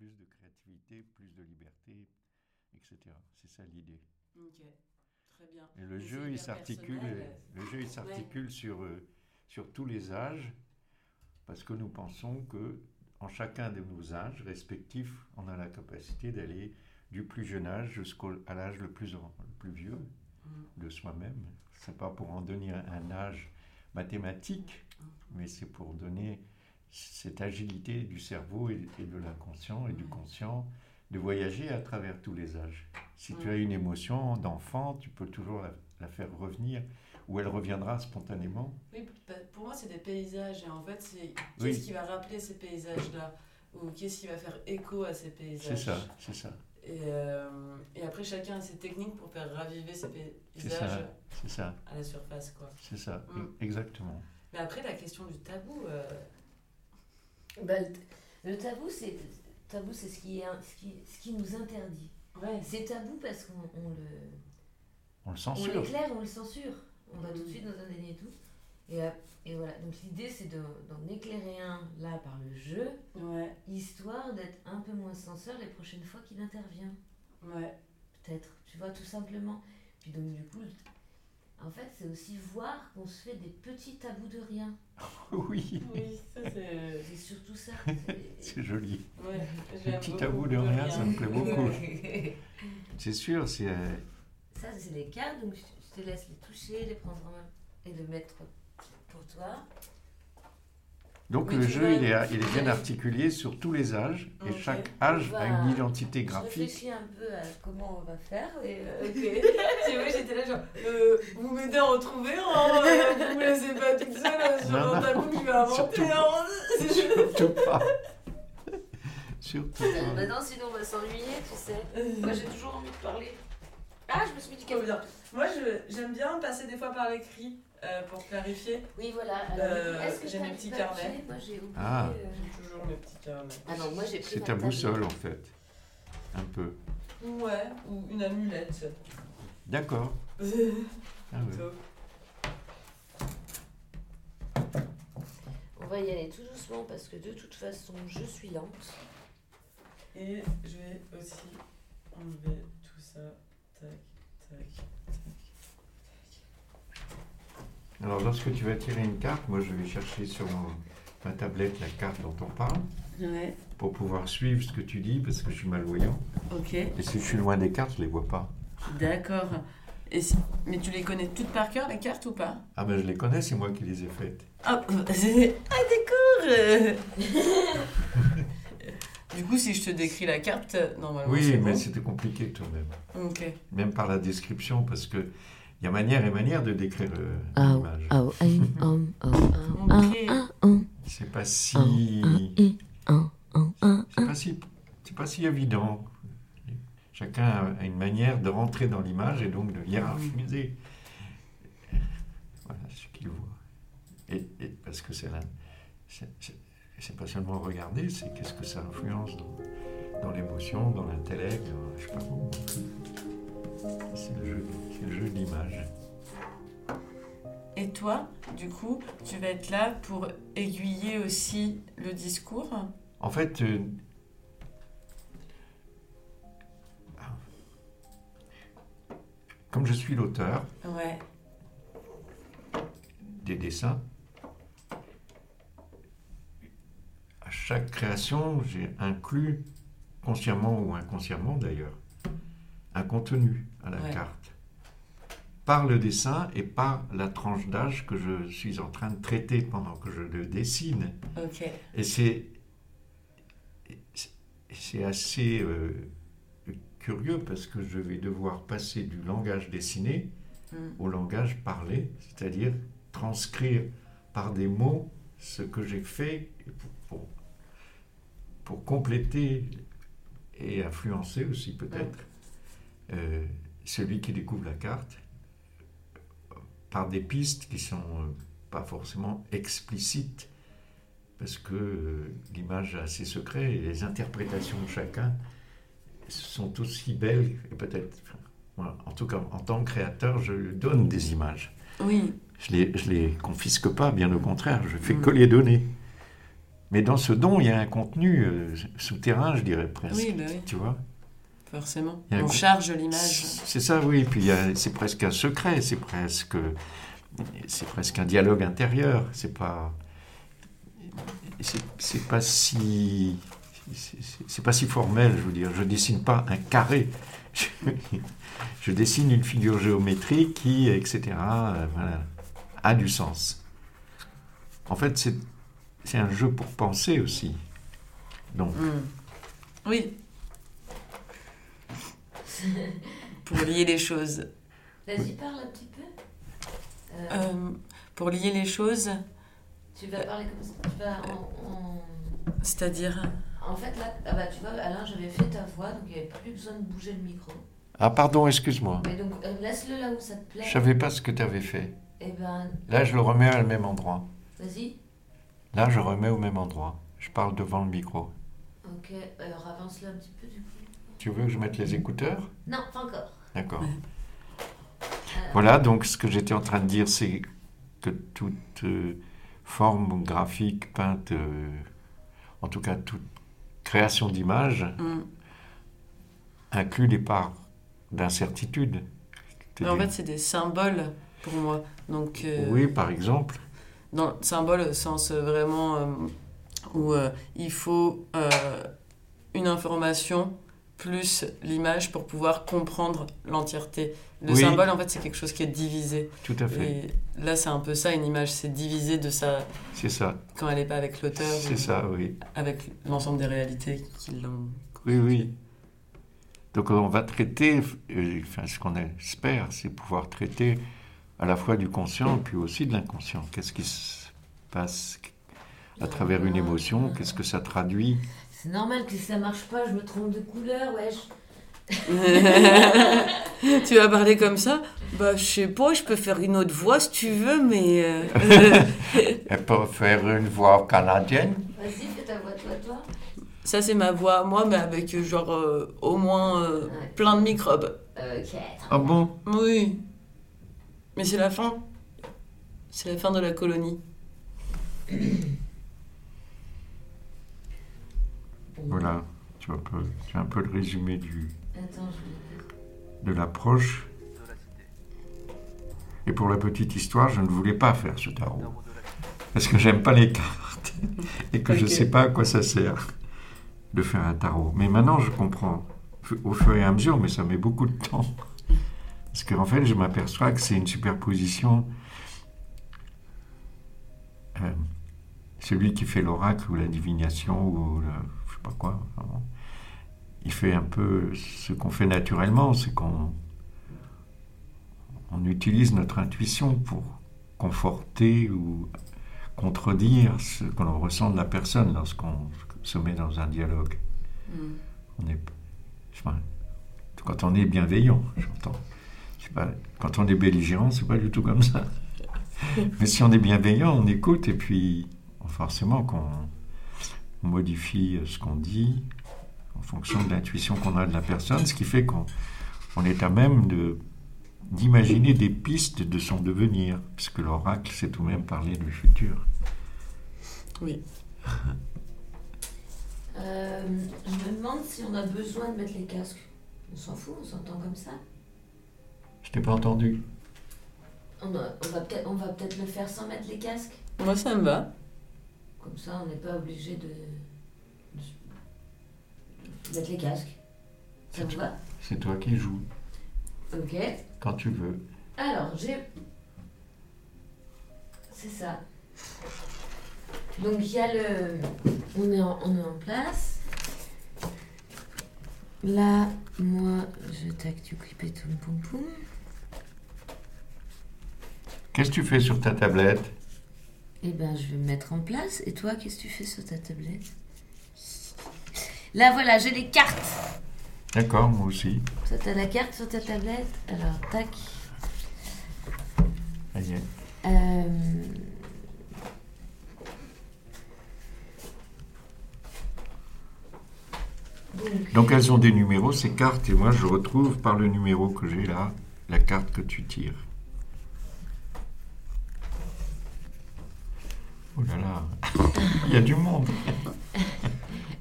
plus de créativité, plus de liberté, etc. C'est ça l'idée. Ok, très bien. Et le jeu, il s'articule, le jeu, il s'articule sur, euh, sur tous les âges, parce que nous pensons que en chacun de nos âges respectifs, on a la capacité d'aller du plus jeune âge jusqu'à l'âge le plus, le plus vieux Mm. de soi-même. C'est pas pour en donner un âge mathématique, mais c'est pour donner cette agilité du cerveau et, et de l'inconscient et du conscient de voyager à travers tous les âges. Si tu as une émotion d'enfant, tu peux toujours la, la faire revenir ou elle reviendra spontanément. Oui, bah, pour moi, c'est des paysages. Et en fait, c'est qu'est-ce Oui. qui va rappeler ces paysages-là Ou qu'est-ce qui va faire écho à ces paysages? C'est ça, c'est ça, Et, euh, et après, chacun a ses techniques pour faire raviver ces paysages ça, c'est ça, à la surface. quoi. c'est ça, Mm. exactement. Mais après, la question du tabou, euh, Bah, le, tabou, c'est tabou, c'est ce qui est ce qui, ce qui nous interdit. ouais, C'est tabou parce qu'on on le On le on censure. l'éclaire, on le censure. On va tout de Mm. suite dans un déni et tout. Et, euh, et voilà. Donc l'idée, c'est de- d'en éclairer un là par le jeu, ouais, histoire d'être un peu moins censeur les prochaines fois qu'il intervient. ouais. Peut-être, tu vois, tout simplement. Puis donc du coup, en fait, c'est aussi voir qu'on se fait des petits tabous de rien. Oui, Oui, ça c'est. C'est surtout ça. c'est joli. Ouais, Les petits tabous de rien, ça me plaît beaucoup. C'est sûr, c'est euh, Ça, c'est les cartes, donc je je te laisse les toucher, les prendre en main et les mettre pour toi. Donc Mais le jeu, il est, il est bien articulé sur tous les âges, et Ok. chaque âge a une identité Je graphique. réfléchis un peu à comment on va faire. Et, euh, Ok. C'est vrai, j'étais là genre, euh, vous m'aidez à en trouver euh, vous me laissez pas toute seule euh, sur Non, un non, tabou qui va inventer surtout un. Surtout pas. Surtout euh, pas. Maintenant, sinon, on va s'ennuyer, tu sais. Moi, j'ai toujours envie de parler. Ah, je me suis mis du Trop café. bien. Moi, je- j'aime bien passer des fois par l'écrit euh, pour clarifier. Oui, voilà. Euh, Alors, est-ce que j'ai mes petits carnets. Moi, j'ai oublié. Ah. euh, J'ai toujours mes petits carnets. Ah non, moi, j'ai pris C'est ta boussole en fait. Un peu. Ouais, ou une amulette. D'accord. Ah ouais. On va y aller tout doucement parce que de toute façon, je suis lente. Et je vais aussi enlever tout ça. Tac, tac, tac. Alors lorsque tu vas tirer une carte, moi je vais chercher sur ma tablette la carte dont on parle Ouais, pour pouvoir suivre ce que tu dis parce que je suis malvoyant. ok. Et si je suis loin des cartes, je les vois pas. D'accord. Et si- Mais tu les connais toutes par cœur, les cartes ou pas? Ah ben je les connais, c'est moi qui les ai faites. Ah, c'est- ah d'accord Du coup, si je te décris la carte, normalement Oui, mais bon. c'était compliqué tout de même. Ok. Même par la description parce que il y a manière et manière de décrire l'image. C'est pas si ah, ah, ah, ah, c'est pas si c'est pas si évident. Chacun a une manière de rentrer dans l'image et donc de hiérarchiser voilà, ce qu'il voit. Et, et parce que c'est là, c'est- pas seulement regarder, c'est qu'est-ce que ça influence dans, dans l'émotion, dans l'intellect, dans- je sais pas où. C'est le jeu, c'est le jeu de l'image. Et toi, du coup, tu vas être là pour aiguiller aussi le discours? En fait, euh, comme je suis l'auteur Ouais. des dessins, à chaque création, j'ai inclus, consciemment ou inconsciemment d'ailleurs, un contenu à la Ouais. carte. Par le dessin et par la tranche d'âge que je suis en train de traiter pendant que je le dessine. Et c'est c'est assez euh, curieux parce que je vais devoir passer du langage dessiné Mm. au langage parlé, c'est-à-dire transcrire par des mots ce que j'ai fait pour, pour, pour compléter et influencer aussi peut-être euh, celui qui découvre la carte par des pistes qui sont euh, pas forcément explicites parce que euh, l'image a ses secrets et les interprétations de chacun sont aussi belles et peut-être voilà. en tout cas en tant que créateur je lui donne des images Oui. je les, je les confisque pas bien au contraire je fais Mm. que les donner Mais dans ce don, il y a un contenu euh, souterrain, je dirais presque. Oui, bah oui, Tu vois forcément. On charge l'image. C'est ça, oui. Puis c'est presque un secret, c'est presque, c'est presque un dialogue intérieur. C'est pas, c'est pas si, c'est- pas si formel, je veux dire. Je dessine pas un carré. Je, je dessine une figure géométrique qui, etc. euh, voilà, a du sens. En fait, c'est c'est un jeu pour penser aussi. Donc, Hmm. Oui. pour lier les choses. Vas-y, parle un petit peu. Euh, Euh, pour lier les choses, tu vas parler comme ça. Tu vas en, en- c'est-à-dire. en fait, là, ah bah, tu vois, Alain, j'avais fait ta voix, donc il n'y avait plus besoin de bouger le micro. ah pardon, excuse-moi. Mais donc, euh, laisse-le là où ça te plaît. Je savais pas ce que tu avais fait. Et ben, Là, je le remets le même endroit. vas-y. Là, je remets au même endroit. Je parle devant le micro. Ok, alors avance-le un petit peu du coup. Tu veux que je mette les écouteurs? Non, pas encore. D'accord. Ouais. Voilà, donc ce que j'étais en train de dire, c'est que toute euh, forme graphique peinte, euh, en tout cas toute création d'image, hmm. inclut des parts d'incertitude. Mais en fait, c'est des symboles pour moi. Donc, euh, Oui, par exemple. Dans symbole au sens euh, vraiment euh, où euh, il faut une information plus l'image pour pouvoir comprendre l'entièreté. Le Oui. symbole, en fait, c'est quelque chose qui est divisé. Tout à fait. Et là, c'est un peu ça, une image, c'est divisé de sa... C'est ça. quand elle n'est pas avec l'auteur, C'est ça, oui. avec l'ensemble des réalités qui l'ont... Oui, oui. Donc on va traiter, enfin ce qu'on espère, c'est pouvoir traiter à la fois du conscient puis aussi de l'inconscient. Qu'est-ce qui se passe à travers une émotion? Qu'est-ce que ça traduit? C'est normal que si ça marche pas, je me trompe de couleur, wesh. tu vas parler comme ça? Bah, je sais pas, je peux faire une autre voix si tu veux, mais... euh, Elle peut faire une voix canadienne? Vas-y, fais ta voix, toi, toi. Ça, c'est ma voix, moi, mais avec euh, genre euh, au moins euh, Ouais. plein de microbes. Ok. Ah bon? Oui. Mais c'est la fin. C'est la fin de la colonie. Voilà, tu as, un peu, tu as un peu le résumé du, Attends, je de l'approche. Et pour la petite histoire, je ne voulais pas faire ce tarot. Parce que j'aime pas les cartes. Et que je ne sais pas à quoi ça sert de faire un tarot. Mais maintenant, je comprends. Au fur et à mesure, mais ça met beaucoup de temps. Parce qu'en fait, je m'aperçois que c'est une superposition. Euh, celui qui fait l'oracle ou la divination ou le- je sais pas quoi, il fait un peu ce qu'on fait naturellement, c'est qu'on on utilise notre intuition pour conforter ou contredire ce que l'on ressent de la personne lorsqu'on se met dans un dialogue. On est, enfin, quand on est bienveillant, j'entends. Pas- Quand on est belligérant, c'est pas du tout comme ça. Mais si on est bienveillant, on écoute et puis forcément qu'on on modifie ce qu'on dit en fonction de l'intuition qu'on a de la personne, ce qui fait qu'on on est à même de d'imaginer des pistes de son devenir, puisque l'oracle, c'est tout de même parler du futur. Oui. Euh, je me demande si on a besoin de mettre les casques. On s'en fout, on s'entend comme ça. Je t'ai pas entendu. On, a- on va peut-être on va peut-être le faire sans mettre les casques. Moi, ça me va. Comme ça, on n'est pas obligé de, de- de mettre les casques. Ça vous va? C'est toi qui joues, Ok. quand tu veux. Alors, j'ai. C'est ça. Donc, il y a le. On est, en, on est en place. Là, moi, je tac du clipé tout poum poum. Qu'est-ce que tu fais sur ta tablette? Eh ben, je vais me mettre en place. Et toi, qu'est-ce que tu fais sur ta tablette? Là, voilà, j'ai les cartes. D'accord, moi aussi. Toi, t'as la carte sur ta tablette? Alors, tac. Ça y est. Euh, Donc, Donc elles ont des numéros, ces cartes, et moi je retrouve par le numéro que j'ai là, la carte que tu tires. Oh là là. Il y a du monde.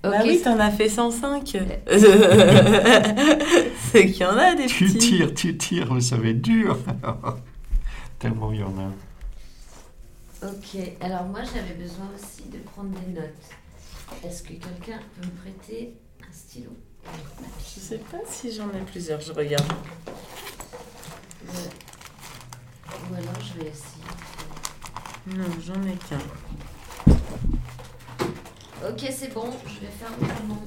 Bah Ok, oui, t'en as fait 105. C'est qu'il y en a des Tu petits. tires, tu tires, mais ça va être dur. Tellement il y en a. ok. Alors moi j'avais besoin aussi de prendre des notes. Est-ce que quelqu'un peut me prêter un stylo Je sais pas si j'en ai plusieurs, je regarde. Ouais. Ou alors je vais essayer. Non, j'en ai qu'un. Ok, c'est bon, je vais faire autrement.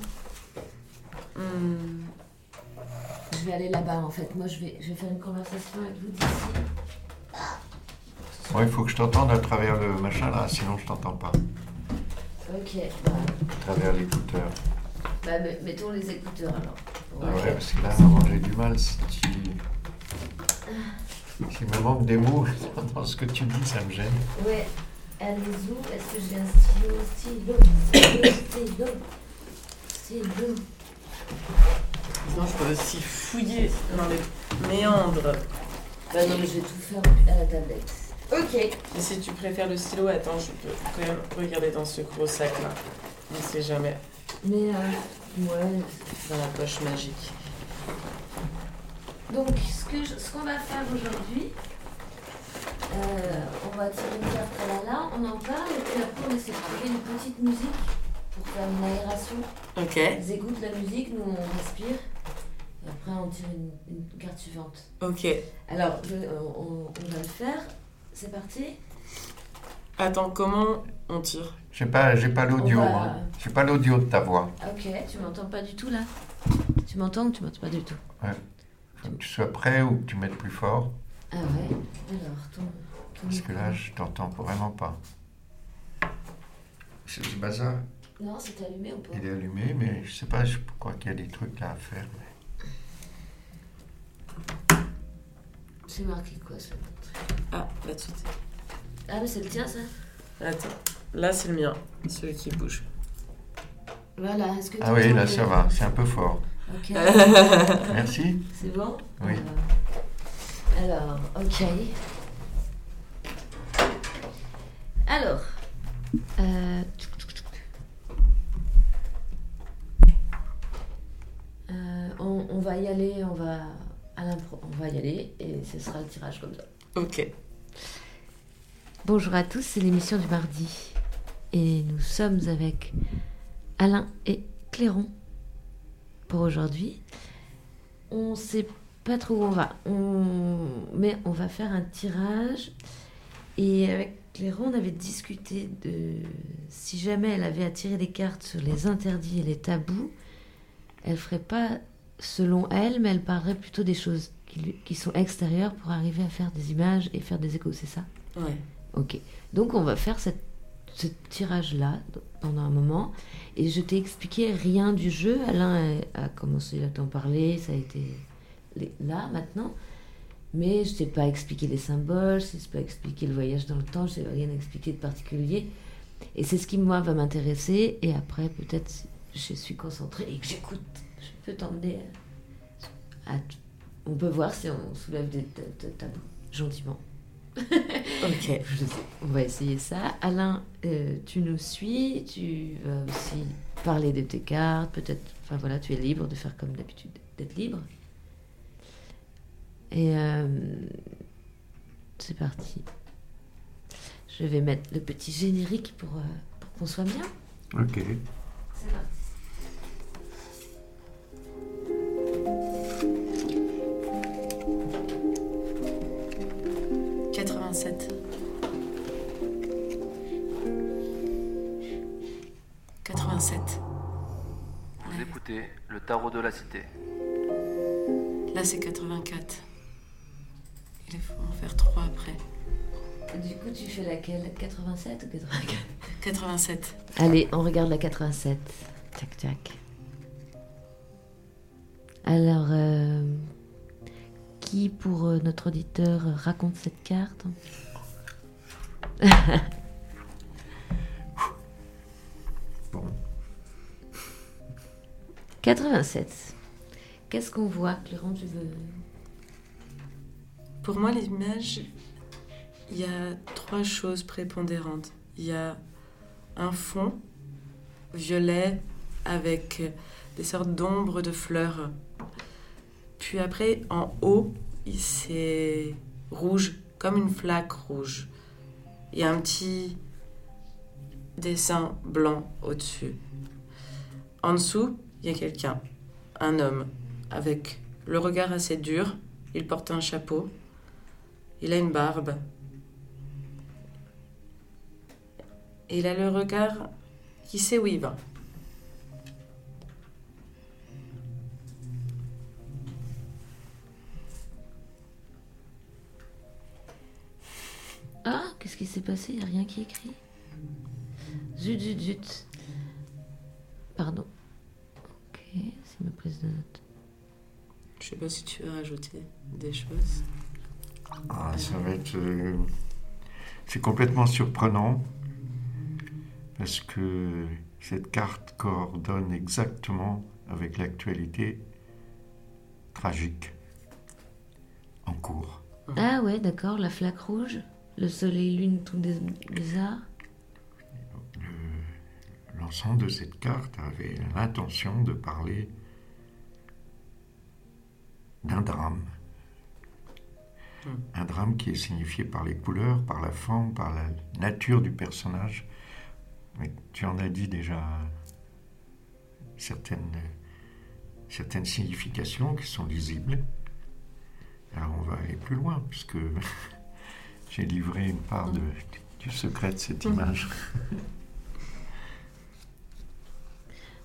Hmm. Je vais aller là-bas en fait. Moi je vais, je vais faire une conversation avec vous d'ici. Bon, il faut que je t'entende à travers le machin là, sinon je t'entends pas. Ok, bah, À travers l'écouteur. bah, me- mettons les écouteurs alors. Ah ouais, parce que là, j'ai du mal si tu. S'il me manque des mots dans ce que tu dis, ça me gêne. Ouais. Allez où Est-ce que j'ai un stylo Stylo Stylo Stylo Stylo Sinon, je peux aussi fouiller dans les méandres. Bah non mais je vais tout faire à la tablette. Ok. Et si tu préfères le stylo, attends, je peux quand même regarder dans ce gros sac là. On ne sait jamais. Mais euh, ouais. Dans la poche magique. Donc ce que je- ce qu'on va faire aujourd'hui, euh, on va tirer une carte à la là, on en parle et puis après on essaie de trouver une petite musique pour faire une aération. Ok. Ils écoutent la musique, nous on respire. Et après on tire une, une carte suivante. Ok. Alors je- euh, on, on va le faire. C'est parti? Attends, comment on tire? J'ai pas, j'ai pas l'audio, va-. J'ai pas l'audio de ta voix. Ok, tu m'entends pas du tout là? Tu m'entends ou tu m'entends pas du tout? Faut que tu sois prêt ou que tu mettes plus fort. Ah ouais Alors, ton. ton Parce que là, je t'entends vraiment pas. C'est ce bazar. Non, c'est allumé ou pas? Il est allumé, mais je sais pas, je crois qu'il y a des trucs là à faire. mais- C'est marqué quoi ça Ah, là tout est. Ah, mais c'est le tien ça? Attends. Là, c'est le mien, celui qui bouge. Voilà, est-ce que tu Ah oui, là ça va, c'est un peu fort. Merci. c'est bon Oui. Alors, alors, ok. Alors, euh, euh, on, on va y aller, on va à l'impro, on va y aller et ce sera le tirage comme ça. Ok. Bonjour à tous, c'est l'émission du mardi et nous sommes avec Alain et Cléron pour aujourd'hui. On sait pas trop où on va, on... mais on va faire un tirage et avec Cléron on avait discuté de si jamais elle avait à tirer des cartes sur les interdits et les tabous, elle ferait pas selon elle, mais elle parlerait plutôt des choses qui, qui sont extérieures pour arriver à faire des images et faire des échos, c'est ça? Ouais. Ok. Donc on va faire cette- ce tirage-là pendant un moment. Et je t'ai expliqué rien du jeu. Alain a, commencé à t'en parler. Ça a été là maintenant. Mais je t'ai pas expliqué les symboles. Je t'ai pas expliqué le voyage dans le temps. Je t'ai rien expliqué de particulier. Et c'est ce qui moi va m'intéresser. Et après peut-être si je suis concentrée et que j'écoute. Je peux t'emmener à, à- On peut voir si on soulève des ta- ta- tabous gentiment. Ok. Je sais. On va essayer ça. Alain, euh, tu nous suis, tu vas aussi parler de tes cartes, peut-être. Enfin voilà, tu es libre de faire comme d'habitude, d'être libre. Et euh, c'est parti. Je vais mettre le petit générique pour, euh, pour qu'on soit bien. Ok. C'est parti. « 87. 87. Vous écoutez le tarot de la cité. Là, c'est 84. Il faut en faire 3 après. Du coup, tu fais laquelle? 87 ou 84 87. Allez, on regarde la 87. Tac, tac. Alors, euh, qui pour euh, notre auditeur raconte cette carte Bon. 87. Qu'est-ce qu'on voit, Cléron, tu veux? Pour moi, l'image, il y a trois choses prépondérantes. Il y a un fond violet avec des sortes d'ombres de fleurs. Puis après, en haut, c'est rouge, comme une flaque rouge. Il y a un petit dessin blanc au-dessus. En dessous, il y a quelqu'un, un homme, avec le regard assez dur. Il porte un chapeau. Il a une barbe. Il a le regard qui sait où il va. Ah, qu'est-ce qui s'est passé? Il n'y a rien qui est écrit. Zut, zut, zut. Pardon. Ok, c'est ma prise de notes. Je sais pas si tu veux rajouter des choses. Ah, ça va être. euh, c'est complètement surprenant parce que cette carte coordonne exactement avec l'actualité tragique en cours. Ah ouais, d'accord, la flaque rouge, le soleil, lune, tout des bizarre. Le- L'ensemble de cette carte avait l'intention de parler d'un drame. Hmm. Un drame qui est signifié par les couleurs, par la forme, par la nature du personnage. Mais tu en as dit déjà certaines, certaines significations qui sont lisibles. Alors on va aller plus loin, puisque j'ai livré une part de- du secret de cette Mhm. image.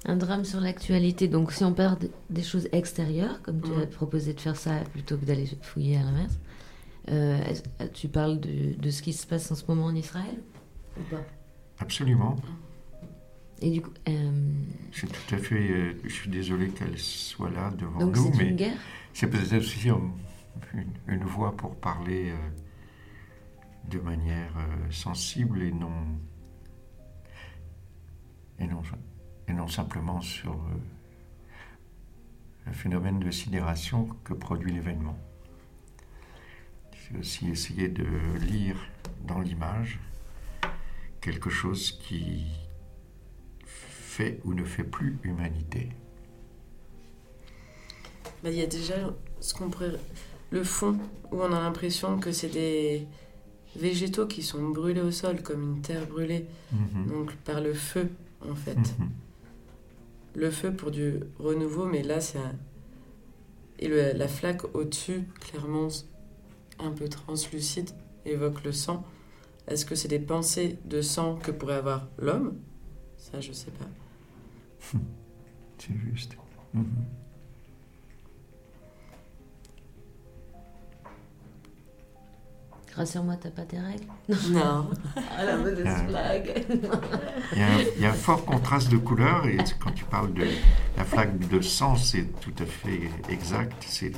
Un drame sur l'actualité. Donc, si on d- des choses extérieures, comme tu Mm. as proposé de faire ça plutôt que d'aller fouiller à l'inverse, euh, euh, tu parles de, de ce qui se passe en ce moment en Israël ou pas? Absolument. Et du coup, euh, C'est tout à fait. euh, je suis désolé qu'elle soit là devant donc nous, c'est mais une guerre? c'est peut-être aussi une, une voix pour parler euh, de manière euh, sensible et non, et non, simplement sur euh, le phénomène de sidération que produit l'événement. C'est aussi essayer de lire dans l'image quelque chose qui fait ou ne fait plus humanité. Bah, Il y a déjà ce qu'on pourrait... le fond où on a l'impression que c'est des végétaux qui sont brûlés au sol comme une terre brûlée, Mhm. donc par le feu en fait. Mhm. Le feu pour du renouveau, mais là c'est un... Et le- la flaque au-dessus, clairement un peu translucide, évoque le sang. Est-ce que c'est des pensées de sang que pourrait avoir l'homme? Ça, je sais pas. C'est juste. Mhm. Rassure-moi, t'as pas tes règles Non. Ah, la mauvaise Ah. blague Il y, a un, il y a un fort contraste de couleurs et quand tu parles de la flaque de sang, c'est tout à fait exact. C'est,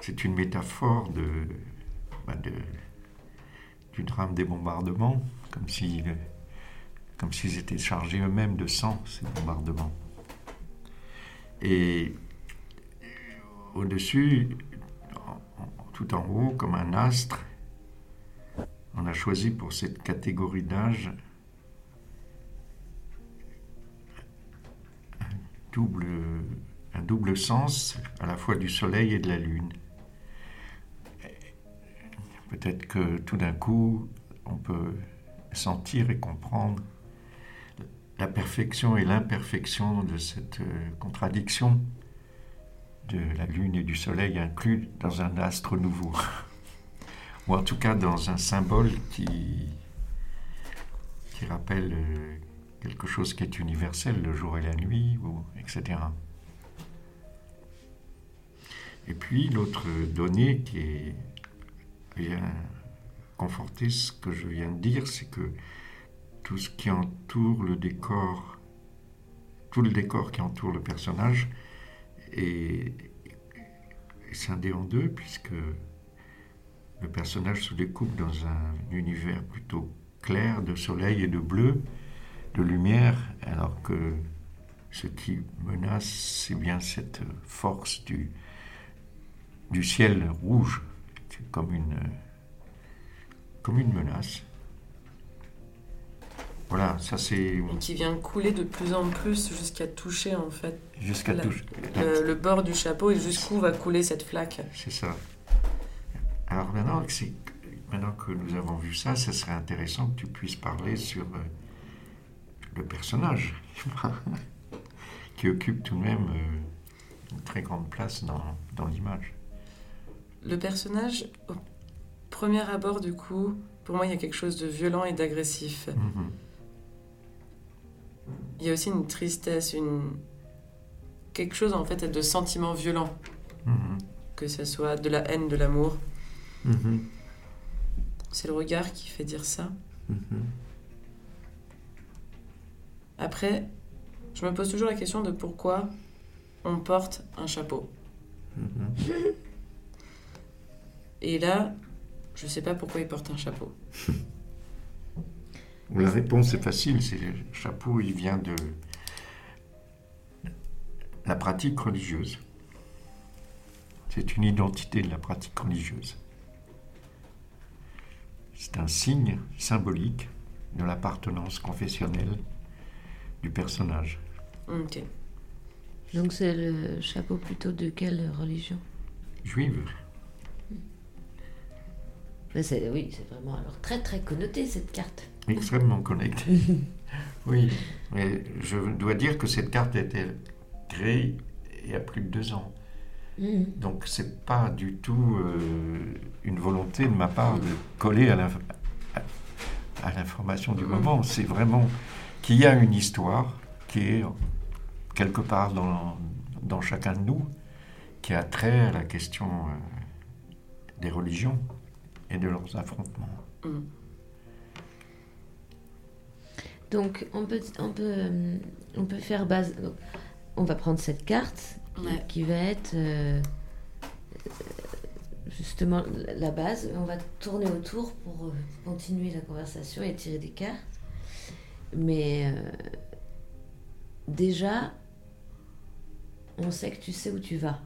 c'est une métaphore de, bah, de- du drame des bombardements, comme si, comme s'ils étaient chargés eux-mêmes de sang, ces bombardements. Et au-dessus, tout en haut, comme un astre, on a choisi pour cette catégorie d'âge un double sens à la fois du soleil et de la lune. Peut-être que tout d'un coup, on peut sentir et comprendre la perfection et l'imperfection de cette euh, contradiction de la lune et du soleil inclus dans un astre nouveau. Ou en tout cas dans un symbole qui, qui rappelle euh, quelque chose qui est universel, le jour et la nuit, etc. Et puis l'autre donnée qui vient conforter ce que je viens de dire, c'est que tout ce qui entoure le décor, tout le décor qui entoure le personnage est scindé en deux, puisque le personnage se découpe dans un univers plutôt clair de soleil et de bleu, de lumière, alors que ce qui menace, c'est bien cette force du, du ciel rouge. Comme une, comme une menace. Voilà, ça c'est Et qui vient couler de plus en plus jusqu'à toucher en fait jusqu'à La- touche. le, le bord du chapeau et jusqu'où va couler cette flaque. C'est ça. Alors maintenant, que maintenant que nous avons vu ça, ce serait intéressant que tu puisses parler sur euh, le personnage qui occupe tout de même euh, une très grande place dans, dans l'image. Le personnage, au premier abord du coup, pour moi il y a quelque chose de violent et d'agressif. Mhm. Il y a aussi une tristesse, une quelque chose en fait de sentiment violent, Mhm. que ce soit de la haine, de l'amour. Mhm. C'est le regard qui fait dire ça. Mhm. Après, je me pose toujours la question de pourquoi on porte un chapeau. Mhm. Et là, je sais pas pourquoi il porte un chapeau. La réponse est facile, c'est le chapeau, il vient de la pratique religieuse. C'est une identité de la pratique religieuse. C'est un signe symbolique de l'appartenance confessionnelle du personnage. Ok. Donc c'est le chapeau plutôt de quelle religion? Juive. Ben, c'est- Oui, c'est vraiment alors très très connoté cette carte. extrêmement connecté. oui, mais je dois dire que cette carte a été créée il y a plus de deux ans. Mhm. Donc c'est pas du tout euh, une volonté de ma part de coller à l'inf- à- à l'information du moment. C'est vraiment qu'il y a une histoire qui est quelque part dans, dans chacun de nous, qui a trait à la question euh, des religions et de leurs affrontements. Mm. Donc on peut, on peut, euh, on peut faire base. on va prendre cette carte Ouais. qui va être euh, euh, justement la- base. On va tourner autour pour euh, continuer la conversation et tirer des cartes. Mais euh, déjà, on sait que tu sais où tu vas.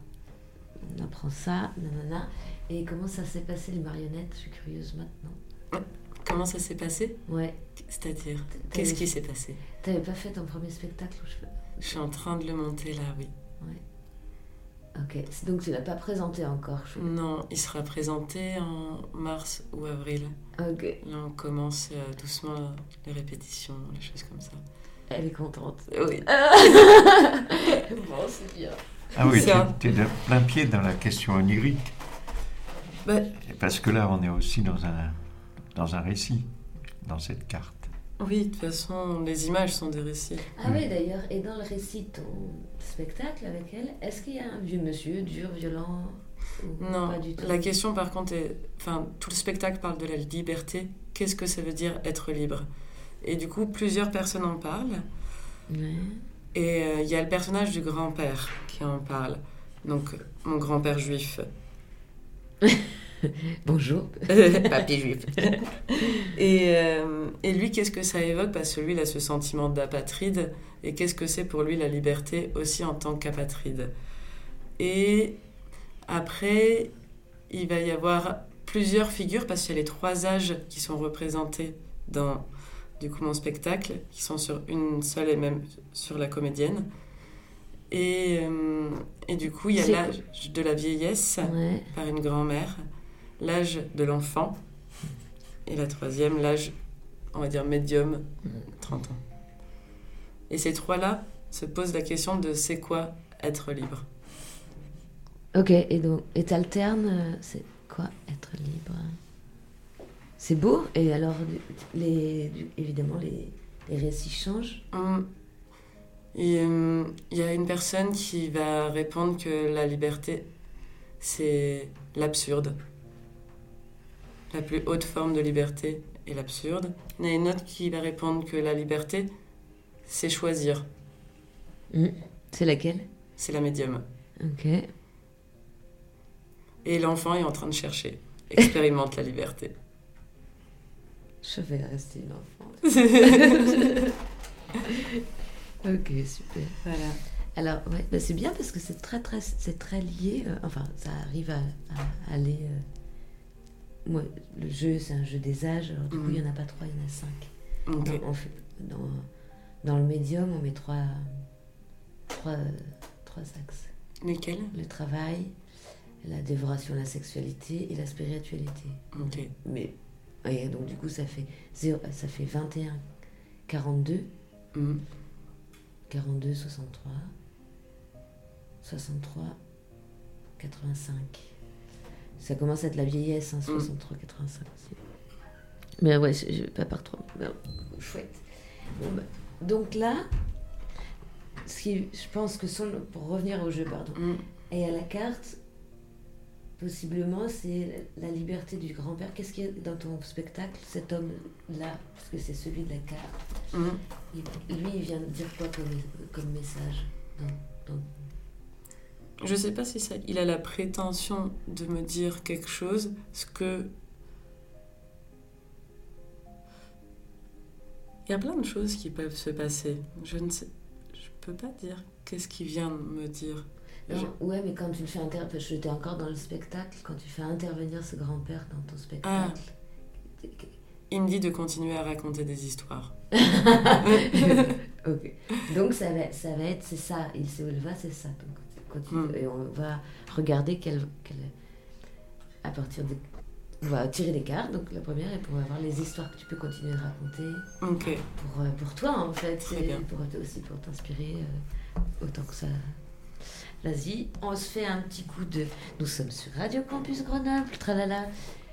On apprend ça, nanana. Et comment ça s'est passé les marionnettes? Je suis curieuse maintenant. Comment ça s'est passé? Ouais. C'est-à-dire, qu'est-ce qui s'est passé? T'avais pas fait ton premier spectacle je... Je suis en train de le monter là, oui. Ok, donc tu l'as pas présenté encore. je- Non, il sera présenté en mars ou avril. Ok, Là, on commence euh, doucement les répétitions, les choses comme ça. elle est contente. Oui. bon, c'est bien. Ah oui, Ça. tu es de plein pied dans la question onirique. Bah, Parce que là, on est aussi dans un, dans un récit, dans cette carte. Oui, de toute façon, les images sont des récits. Ah oui, d'ailleurs, et dans le récit ton spectacle avec elle, est-ce qu'il y a un vieux monsieur dur, violent ou Non, pas du tout la question par contre est... Enfin, tout le spectacle parle de la liberté. Qu'est-ce que ça veut dire être libre? Et du coup, plusieurs personnes en parlent. Ouais. Et euh, il y a le personnage du grand-père qui en parle. Donc, mon grand-père juif. Bonjour. Papy juif. et, euh, et lui, qu'est-ce que ça évoque? Parce que lui, il a ce sentiment d'apatride. Et qu'est-ce que c'est pour lui la liberté aussi en tant qu'apatride? Et après, il va y avoir plusieurs figures parce qu'il y a les trois âges qui sont représentés dans du coup mon spectacle, qui sont sur une seule et même sur la comédienne. Et, euh, et du coup, il y a l'âge de la vieillesse Ouais. par une grand-mère, l'âge de l'enfant, et la troisième, l'âge, on va dire, médium, 30 ans. Et ces trois-là se posent la question de c'est quoi être libre? Ok, et donc, et t'alternes, euh, c'est quoi être libre? C'est beau, et alors, les, évidemment, les, les récits changent. Hum. Hum, Il y a une personne qui va répondre que la liberté, c'est l'absurde. La plus haute forme de liberté est l'absurde. Il y en a une autre qui va répondre que la liberté, c'est choisir. Hmm. C'est laquelle? C'est la médium. Ok. Et l'enfant est en train de chercher. Expérimente la liberté. Je vais rester une enfant. ok, super. Voilà. Alors, ouais, bah c'est bien parce que c'est très, très, c'est très lié. euh, enfin, ça arrive à, à aller. euh, moi, le jeu, c'est un jeu des âges. Alors, du coup, il n'y en a pas trois, il y en a cinq. On fait, dans, dans le médium, on met trois, trois, trois axes. Lesquels? Le travail, la dévoration, la sexualité et la spiritualité. Ok. Mais, et donc du coup, ça fait, zéro- ça fait 21, 42, Mm. 42, 63, 63, 85. Ça commence à être la vieillesse, hein, 63, 85 aussi. Mais ouais, je, je- pas par trois. mais, euh, chouette. Bon, bah, donc là, ce qui, je pense que son- pour revenir au jeu, pardon, Mm. et à la carte, possiblement, c'est la liberté du grand-père. Qu'est-ce qu'il y a dans ton spectacle, cet homme-là, parce que c'est celui de la carte Mm. il- Lui, il vient de dire quoi comme, comme message dans- dans- Je sais pas si ça, il a la prétention de me dire quelque chose, ce que. Il y a plein de choses qui peuvent se passer. Je ne sais. Je peux pas dire qu'est-ce qu'il vient me dire. Non, Ouais, mais quand tu le fais intervenir, j'étais encore dans le spectacle, quand tu fais intervenir ce grand-père dans ton spectacle. Il me dit de continuer à raconter des histoires. ok. Donc ça va, ça va être, c'est ça, il sait où il va, c'est ça. Donc, continue. Mm. Et on va regarder quelle, quelle- à partir de... On va tirer des cartes, donc la première, et pour avoir les histoires que tu peux continuer de raconter. Ok. pour, euh, pour toi en fait, bien. pour, aussi pour t'inspirer euh, autant que ça. Vas-y, on se fait un petit coup de. Nous sommes sur Radio Campus Grenoble, tralala.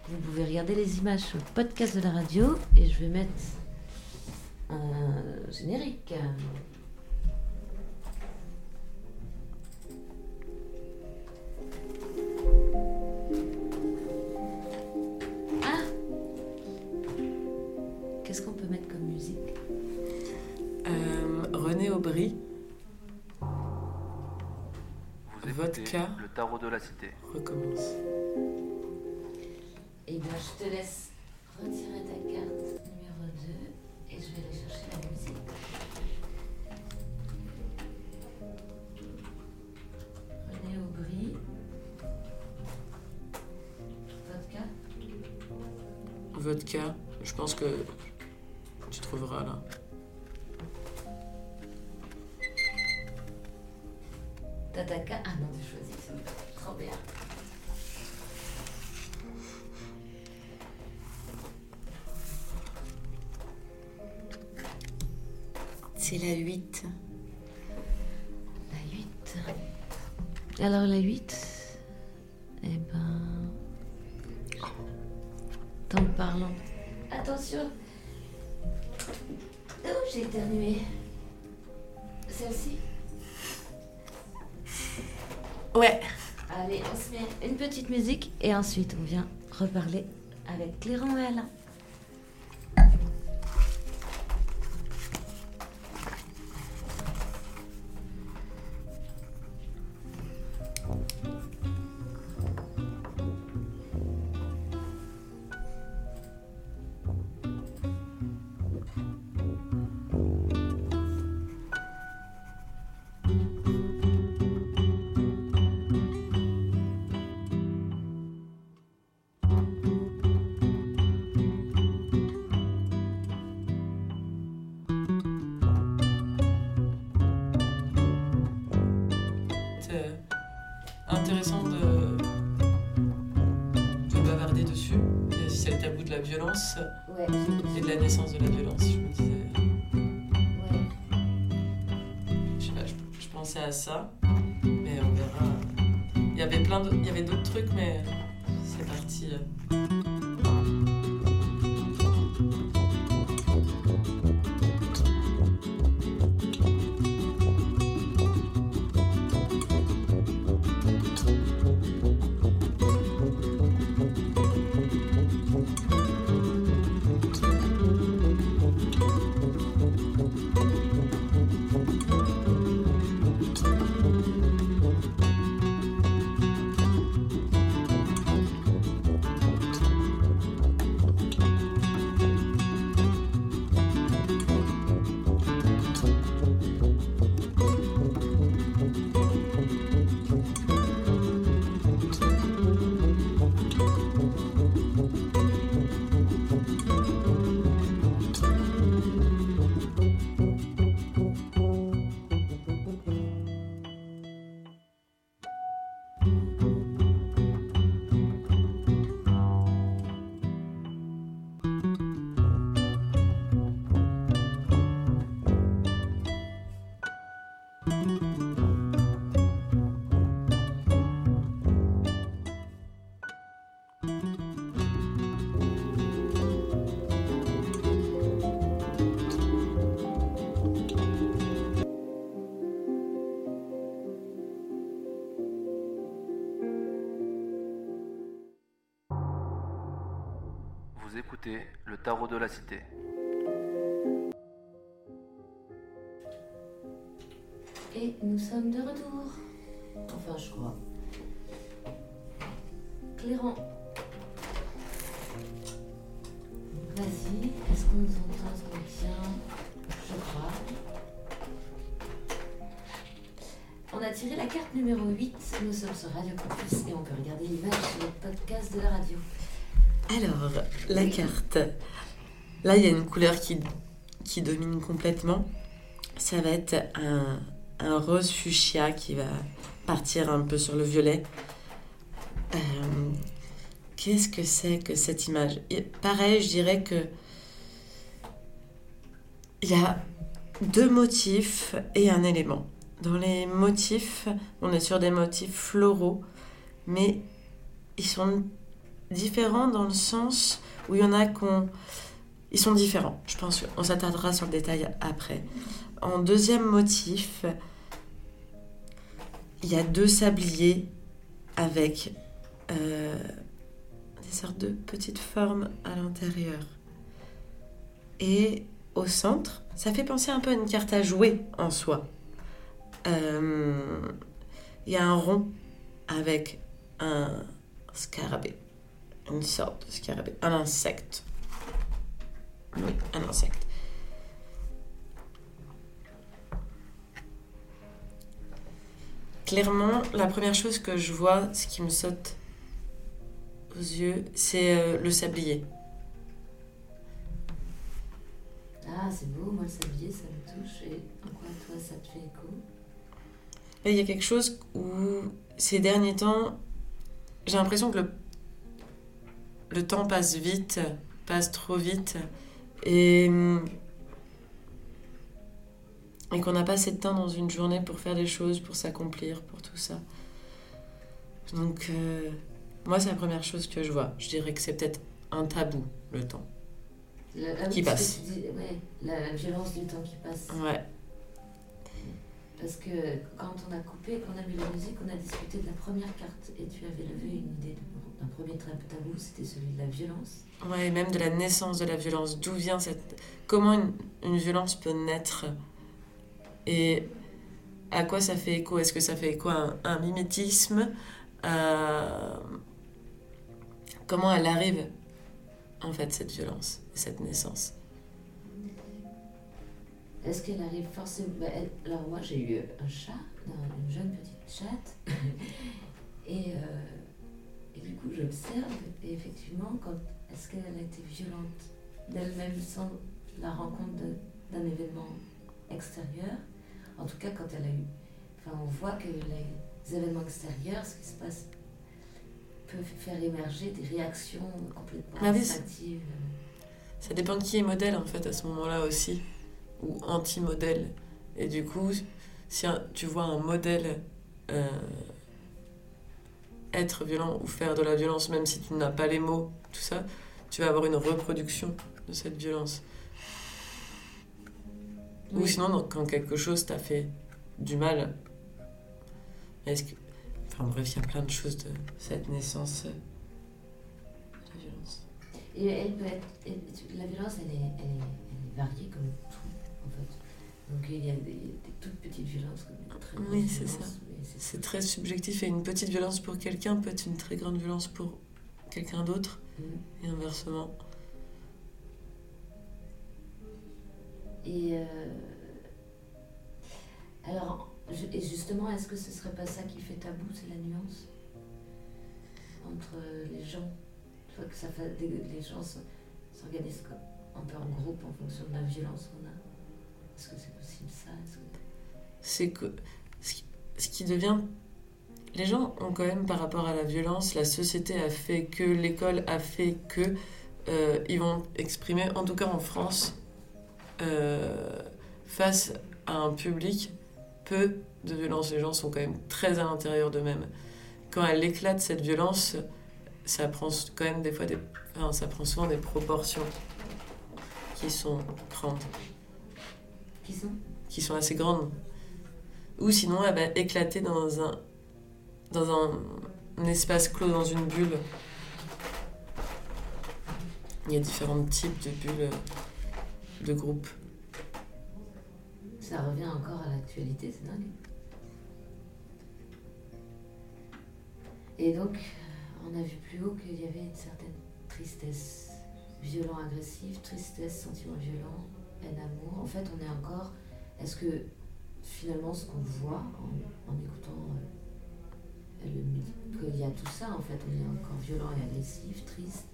Vous pouvez regarder les images sur le podcast de la radio et je vais mettre un générique. Qu'est-ce qu'on peut mettre comme musique? Euh, René Aubry, Vous Vodka. le tarot de la cité. recommence. Eh bien, je te laisse retirer ta carte numéro 2 et je vais aller chercher la musique. René Aubry. Vodka. Vodka, je pense que trouveras là. T'as ta carte. Ah non, tu choisis. c'est Trop bien. C'est la 8. La 8. Alors, la 8. Eh ben. T'en parlant. Attention. Oh, j'ai éternué. Celle-ci Ouais. Allez, on se met une petite musique et ensuite on vient reparler avec Cléron et Alain. Ouais, et de la naissance de la violence, je me disais. ouais. Je sais pas, je, je pensais à ça, mais on verra. Il y avait plein de, il y avait d'autres trucs, mais c'est parti. Vous écoutez le tarot de la cité. Et nous sommes de retour. Enfin, je crois. Clément. Vas-y, est-ce qu'on nous entend, est-ce qu'on tient Je crois. On a tiré la carte numéro 8. Nous sommes sur Radio Campus et on peut regarder l'image sur le podcast de la radio. Alors, la carte. Là, il y a une couleur qui, qui domine complètement. Ça va être un, un rose fuchsia qui va partir un peu sur le violet. Euh, Qu'est-ce que c'est que cette image? Pareil, je dirais que il y a deux motifs et un élément. Dans les motifs, on est sur des motifs floraux, mais ils sont différents dans le sens où il y en a qu'on... Ils sont différents. Je pense qu'on s'attardera sur le détail après. En deuxième motif, il y a deux sabliers avec euh, des sortes de petites formes à l'intérieur. Et au centre, ça fait penser un peu à une carte à jouer en soi. Euh, Il y a un rond avec un scarabée, une sorte de scarabée, un insecte. Oui, un insecte. Clairement, la première chose que je vois, ce qui me saute aux yeux, c'est euh, le sablier. Ah, c'est beau, moi le sablier, ça me touche. Et en quoi toi, ça te fait écho? Là, il y a quelque chose où ces derniers temps, j'ai l'impression que le, le temps passe vite, passe trop vite, et, et qu'on n'a pas assez de temps dans une journée pour faire des choses, pour s'accomplir, pour tout ça. Donc, euh, moi, c'est la première chose que je vois. Je dirais que c'est peut-être un tabou, le temps. La- ah oui, Qui passe. dis- ouais, la, violence du temps qui passe. Ouais, Parce que quand on a coupé, quand on a mis la musique, on a discuté de la première carte et tu avais levé une idée d'un premier tabou, c'était celui de la violence. ouais, et même de la naissance de la violence. D'où vient cette. Comment une, une violence peut naître? Et à quoi ça fait écho? Est-ce que ça fait écho à un, mimétisme? À- Comment elle arrive, en fait, cette violence, cette naissance? Est-ce qu'elle arrive forcément bah, Alors moi j'ai eu un chat, une jeune petite chatte, et, euh, et du coup j'observe, et effectivement, quand est-ce qu'elle a été violente d'elle-même sans la rencontre d'un événement extérieur? En tout cas, quand elle a eu... Enfin, on voit que les événements extérieurs, ce qui se passe, peuvent faire émerger des réactions complètement Ah instinctives. Ça dépend de qui est modèle, en fait, à ce moment-là aussi, ou anti-modèle. Et du coup, si un- tu vois un modèle euh, être violent ou faire de la violence, même si tu n'as pas les mots, tout ça, tu vas avoir une reproduction de cette violence. Ou Oui. sinon, donc, quand quelque chose t'a fait du mal, est-ce que... Enfin bref, il y a plein de choses de cette naissance euh, de la violence. Et elle peut être. elle- la violence, elle est, elle, est, elle est variée comme tout, en fait. Donc il y a des, des toutes petites violences comme des très grandes Oui, c'est ça. c'est très subjectif et une petite violence pour quelqu'un peut être une très grande violence pour quelqu'un d'autre Mhm. et inversement. Et. euh, alors, justement, est-ce que ce serait pas ça qui fait tabou, c'est la nuance entre les gens? Vois que les gens se- s'organisent un peu en groupe en fonction de la violence qu'on a. Est-ce que c'est possible ça? Que- C'est que ce qui, ce qui devient. Les gens ont quand même par rapport à la violence, la société a fait que, l'école a fait que, euh, ils vont exprimer, en tout cas en France, euh, face à un public peu de violence. Les gens sont quand même très à l'intérieur d'eux-mêmes. Quand elle éclate cette violence, ça prend quand même des fois des, enfin, ça prend souvent des proportions qui sont grandes, Qui sont? Qui sont assez grandes. Ou sinon, elle va éclater dans un, dans un, un espace clos, dans une bulle. Il y a différents types de bulles de groupes. Ça revient encore à l'actualité, c'est dingue. Et donc, on a vu plus haut qu'il y avait une certaine tristesse, violent, agressif, tristesse, sentiment violent, haine, amour. En fait, on est encore. Est-ce que finalement, ce qu'on voit en, écoutant euh, le qu'il y a tout ça, en fait, on est encore violent et agressif, triste.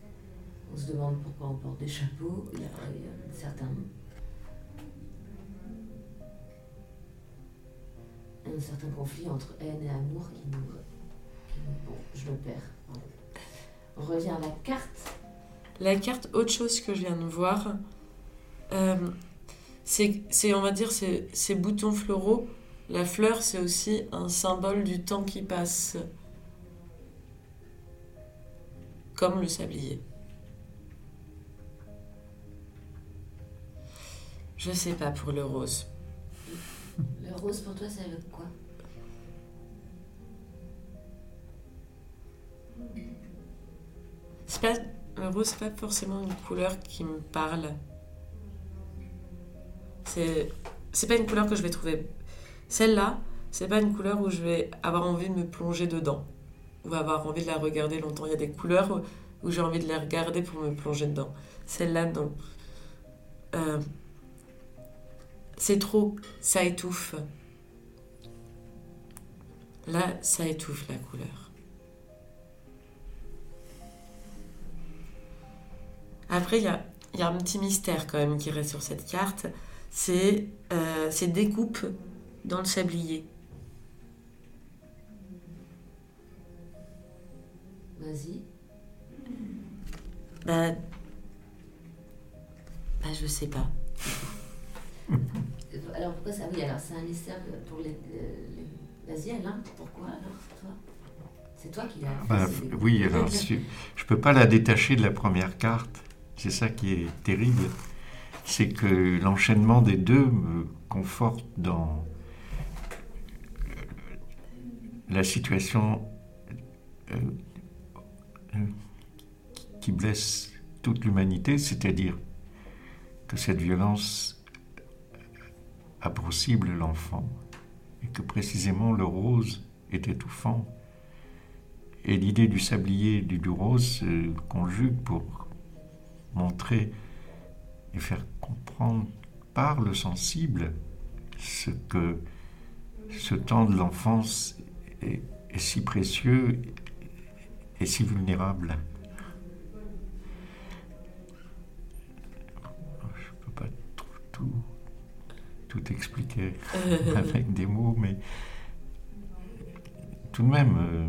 On se demande pourquoi on porte des chapeaux. Il y a, il y un certain conflit entre haine et amour qui nous. bon, je me perds. On revient à la carte. La carte, autre chose que je viens de voir, euh, c'est, c'est, on va dire, ces, ces boutons floraux. La fleur, c'est aussi un symbole du temps qui passe. Comme le sablier. Je sais pas pour le rose. Le rose pour toi, ça veut quoi? C'est pas, le rose, c'est pas forcément une couleur qui me parle. C'est, c'est pas une couleur que je vais trouver. Celle-là, c'est pas une couleur où je vais avoir envie de me plonger dedans. Ou avoir envie de la regarder longtemps. Il y a des couleurs où, où j'ai envie de les regarder pour me plonger dedans. Celle-là, non. Euh, c'est trop. Ça étouffe. Là, ça étouffe la couleur. Après, il y a, il y a un petit mystère quand même qui reste sur cette carte. C'est euh, ces découpes dans le sablier. Vas-y. Bah, bah je sais pas. Alors pourquoi ça Oui, alors c'est un mystère pour les, hein Pourquoi alors, toi? C'est toi qui l'as fait. Bah, oui, alors je ne peux pas la détacher de la première carte. C'est ça qui est terrible. C'est que l'enchaînement des deux me conforte dans la situation euh, euh, qui blesse toute l'humanité, c'est-à-dire que cette violence a pour cible l'enfant et que précisément le rose est étouffant. Et l'idée du sablier du, rose se conjugue pour montrer et faire comprendre par le sensible ce que ce temps de l'enfance est, est si précieux et si vulnérable. Je ne peux pas tout, tout, expliquer avec des mots, mais tout de même, euh,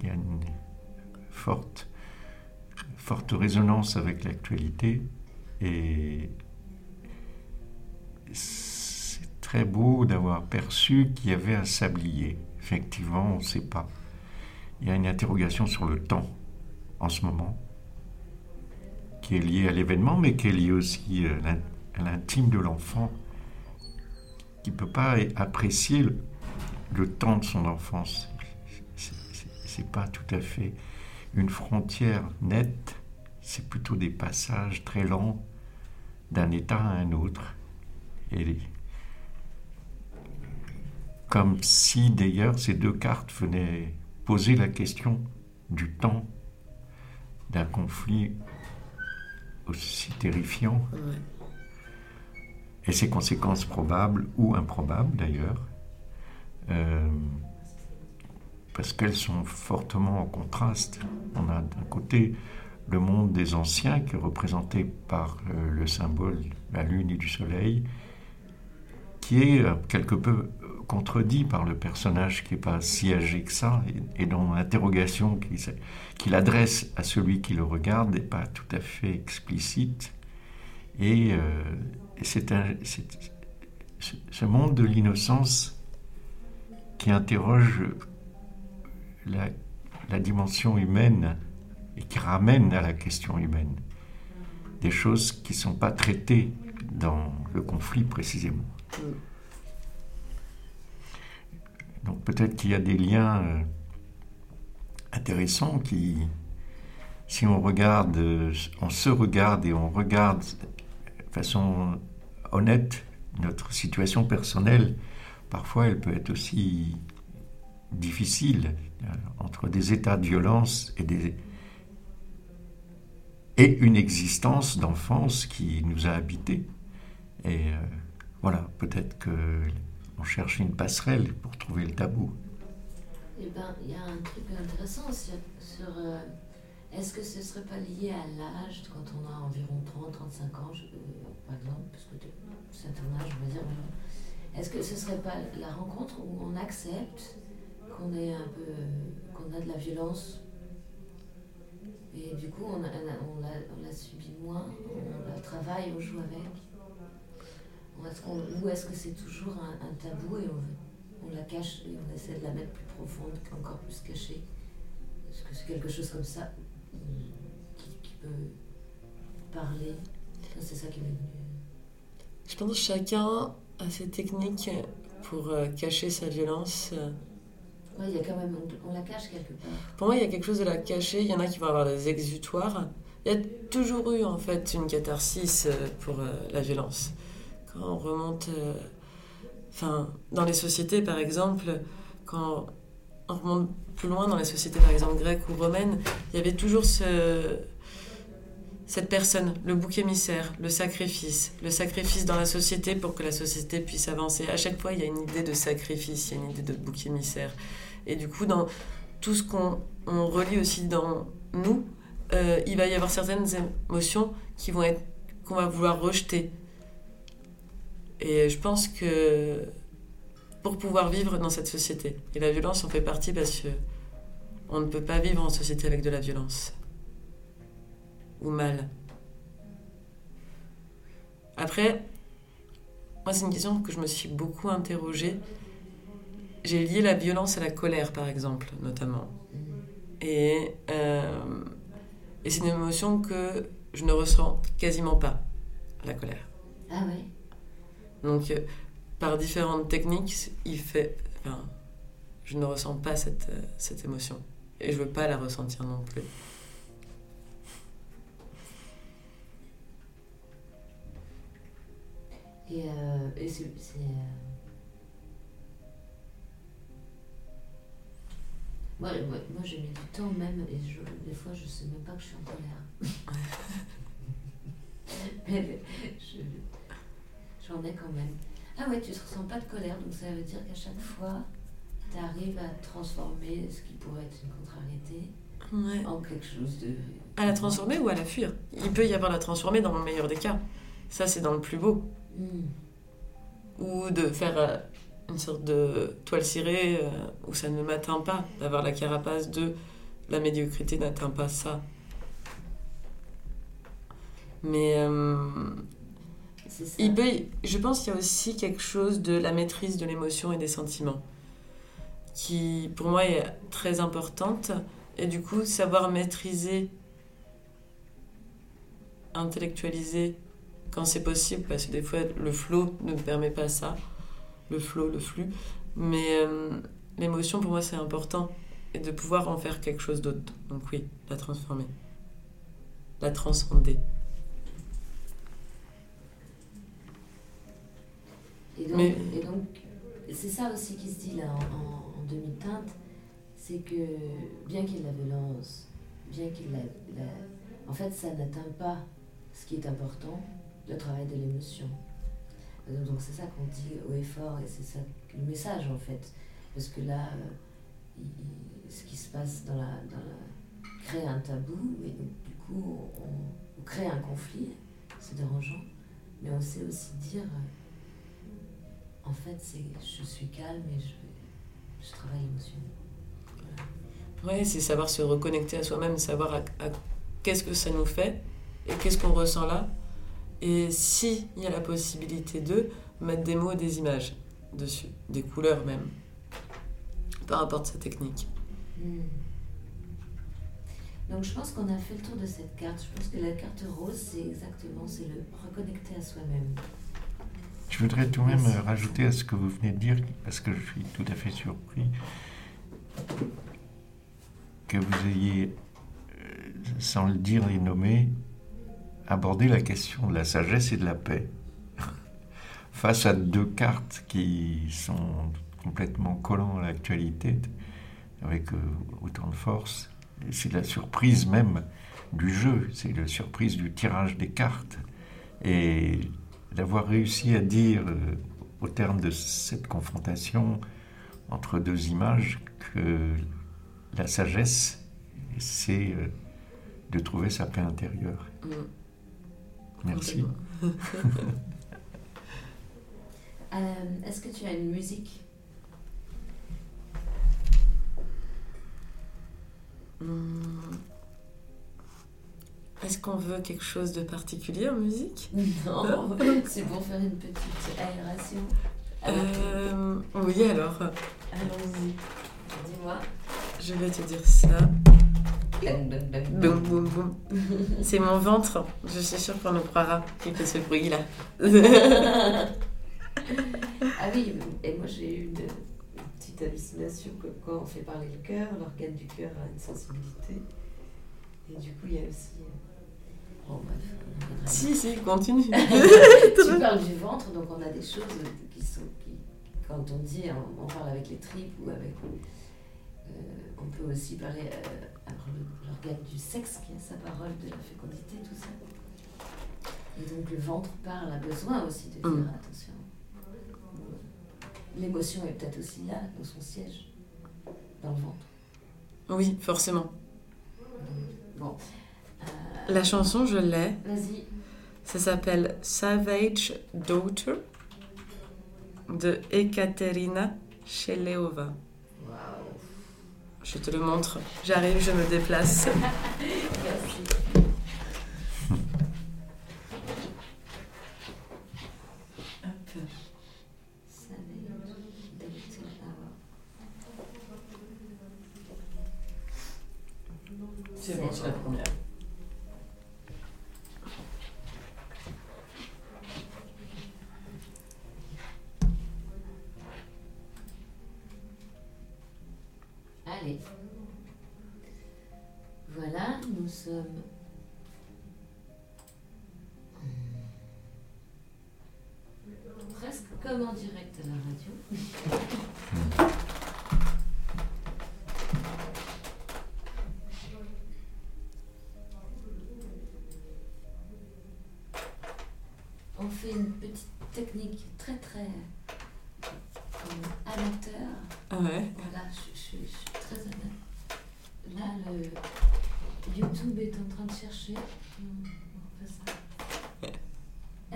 il y a une forte, forte résonance avec l'actualité et c'est très beau d'avoir perçu qu'il y avait un sablier. Effectivement, on ne sait pas. Il y a une interrogation sur le temps en ce moment qui est liée à l'événement, mais qui est liée aussi à l'in- à l'intime de l'enfant qui ne peut pas apprécier le, temps de son enfance. C'est- pas tout à fait une frontière nette, c'est plutôt des passages très lents d'un état à un autre. Et comme si d'ailleurs ces deux cartes venaient poser la question du temps d'un conflit aussi terrifiant. Et ses conséquences probables ou improbables d'ailleurs, euh, parce qu'elles sont fortement en contraste. On a d'un côté le monde des anciens qui est représenté par euh, le symbole de la lune et du soleil, qui est euh, quelque peu contredit par le personnage qui n'est pas si âgé que ça, et, dont l'interrogation qu'il adresse à celui qui le regarde n'est pas tout à fait explicite. Et c'est ce- monde de l'innocence qui interroge la, la dimension humaine et qui ramène à la question humaine des choses qui ne sont pas traitées dans le conflit précisément. Donc peut-être qu'il y a des liens euh, intéressants qui, si on regarde, euh, on se regarde et on regarde de façon honnête notre situation personnelle, parfois elle peut être aussi difficile euh, entre des états de violence et une existence d'enfance qui nous a habités. Et euh, voilà, peut-être que on cherche une passerelle pour trouver le tabou. Eh ben, il y a un truc intéressant sur, sur, euh, est-ce que ce serait pas lié à l'âge quand on a environ 30, 35 ans, par exemple, parce que certain âge, on va dire. Est-ce que ce serait pas la rencontre où on accepte qu'on est un peu, qu'on a de la violence et du coup on, on, la, on subit moins, on la travaille, on joue avec. Est-ce, qu'on- ou est-ce que c'est toujours un, tabou et on on la cache et on essaie de la mettre plus profonde, encore plus cachée? Est-ce que c'est quelque chose comme ça qui, qui peut parler? C'est ça qui m'est venu. Je pense que chacun a ses techniques pour euh, cacher sa violence. euh. Ouais, il y a quand même, on, la cache quelque part. Pour moi, il y a quelque chose de la cacher. Il y en a qui vont avoir des exutoires. Il y a toujours eu en fait une catharsis euh, pour euh, la violence. Quand on remonte, euh, enfin, dans les sociétés par exemple, quand on remonte plus loin dans les sociétés par exemple grecques ou romaines, il y avait toujours ce, cette personne, le bouc émissaire, le sacrifice, le sacrifice dans la société pour que la société puisse avancer. À chaque fois, il y a une idée de sacrifice, il y a une idée de bouc émissaire. Et du coup, dans tout ce qu'on on relie aussi dans nous, euh, il va y avoir certaines émotions qui vont être qu'on va vouloir rejeter. Et je pense que pour pouvoir vivre dans cette société, et la violence en fait partie parce que on ne peut pas vivre en société avec de la violence ou mal. Après, moi c'est une question que je me suis beaucoup interrogée. J'ai lié la violence à la colère par exemple, notamment. Et, euh, et c'est une émotion que je ne ressens quasiment pas, la colère. Ah ouais Donc, euh, par différentes techniques, il fait, enfin, je ne ressens pas cette, euh, cette émotion. Et je veux pas la ressentir non plus. Et, euh, et c'est. euh, Moi, moi, j'ai mis du temps même, et je, des fois je sais même pas que je suis en colère. Mais je- j'en ai quand même. Ah ouais, tu ne ressens pas de colère, donc ça veut dire qu'à chaque fois, tu arrives à transformer ce qui pourrait être une contrariété en quelque chose de. À la transformer ou à la fuir Il peut y avoir la transformer dans le meilleur des cas. Ça, c'est dans le plus beau. Ou de faire euh, une sorte de toile cirée euh, où ça ne m'atteint pas. D'avoir la carapace de la médiocrité n'atteint pas ça. Mais euh, il peut, je pense qu'il y a aussi quelque chose de la maîtrise de l'émotion et des sentiments qui, pour moi, est très importante. Et du coup, savoir maîtriser, intellectualiser quand c'est possible, parce que des fois, le flow ne me permet pas ça, le flow, le flux. Mais euh, l'émotion, pour moi, c'est important. Et de pouvoir en faire quelque chose d'autre. Donc oui, la transformer. La transcender. Et donc, Mais- et donc, c'est ça aussi qui se dit là en, demi-teinte, c'est que bien qu'il y ait la violence, bien qu'il y la, la- En fait, ça n'atteint pas ce qui est important, le travail de l'émotion. Donc c'est ça qu'on dit haut et fort, et c'est ça le message en fait. Parce que là, euh, ce qui se passe dans la, dans crée un tabou, et donc du coup, on, crée un conflit, c'est dérangeant, mais on sait aussi dire... euh, en fait, c'est je suis calme et je, je travaille l'émotion. Ouais, c'est savoir se reconnecter à soi-même, savoir à, à qu'est-ce que ça nous fait et qu'est-ce qu'on ressent là. Et si il y a la possibilité de, mettre des mots et des images dessus, des couleurs même. Peu importe sa technique. Hmm. Donc je pense qu'on a fait le tour de cette carte. Je pense que la carte rose, c'est exactement, c'est le reconnecter à soi-même. Je voudrais tout de même rajouter à ce que vous venez de dire, parce que je suis tout à fait surpris que vous ayez, euh, sans le dire et nommer, abordé la question de la sagesse et de la paix. Face à deux cartes qui sont complètement collants à l'actualité, avec euh, autant de force, c'est la surprise même du jeu, c'est la surprise du tirage des cartes. Et d'avoir réussi à dire, euh, au terme de cette confrontation entre deux images, que la sagesse, c'est euh, de trouver sa paix intérieure. Mm. Merci. Euh, Est-ce que tu as une musique? Hmm. Est-ce qu'on veut quelque chose de particulier en musique? Non, c'est pour faire une petite aération. Euh, Oui, alors, Allons-y. Dis-moi. je vais te dire ça. C'est mon ventre. Je suis sûre qu'on nous croira qu'il fait ce bruit-là. Ah oui, et moi j'ai eu une, petite hallucination que quand on fait parler le cœur, l'organe du cœur a une sensibilité. Et du coup, il y a aussi. euh, Bon, bref. on reviendra si, si, continue. tu parles du ventre, donc on a des choses qui sont. Qui, quand on dit, on, on parle avec les tripes ou avec. euh, on peut aussi parler euh, le- l'organe du sexe qui a sa parole, de la fécondité, tout ça. Et donc le ventre parle, a besoin aussi de dire Mm. attention. L'émotion est peut-être aussi là, dans son siège, dans le ventre. Oui, forcément. Bon. Euh, La chanson, je l'ai. Vas-y. Ça s'appelle Savage Daughter de Ekaterina Sheleova. Je te le montre. J'arrive, je me déplace. nous sommes. Presque comme en direct à la radio. On fait une petite technique très très euh, amateur. Ah ouais. Voilà, je, je- je suis très honnête. Là, le YouTube est en train de chercher. On fait ça.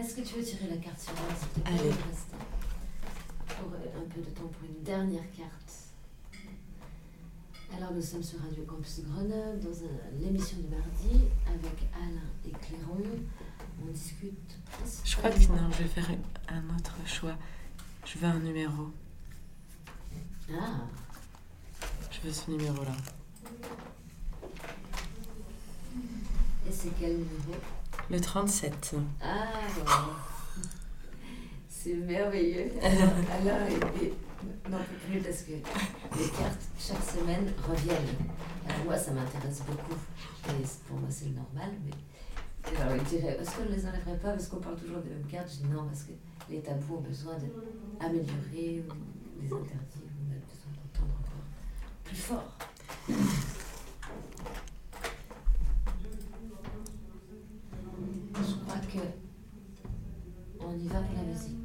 Est-ce que tu veux tirer la carte suivante, s'il te plaît, Allez. pour rester Pour euh, un peu de temps pour une dernière carte. Alors, nous sommes sur Radio Campus Grenoble, dans l'émission du mardi, avec Alain et Cléron. On discute. Je crois que non, je vais faire un autre choix. Je veux un numéro. Ah, Je veux ce numéro-là. Et c'est quel numéro Le 37. Ah, voilà. C'est merveilleux. Alors, et, et, n'en peux plus parce que les cartes, chaque semaine, reviennent. Alors, moi, ça m'intéresse beaucoup. Et pour moi, c'est le normal. Mais alors, il dirait est-ce qu'on ne les enlèverait pas? Parce qu'on parle toujours des mêmes cartes Je dis non, parce que les tabous ont besoin d'améliorer ou les interdits. On a besoin d'entendre encore plus fort. Je crois on y va pour la musique.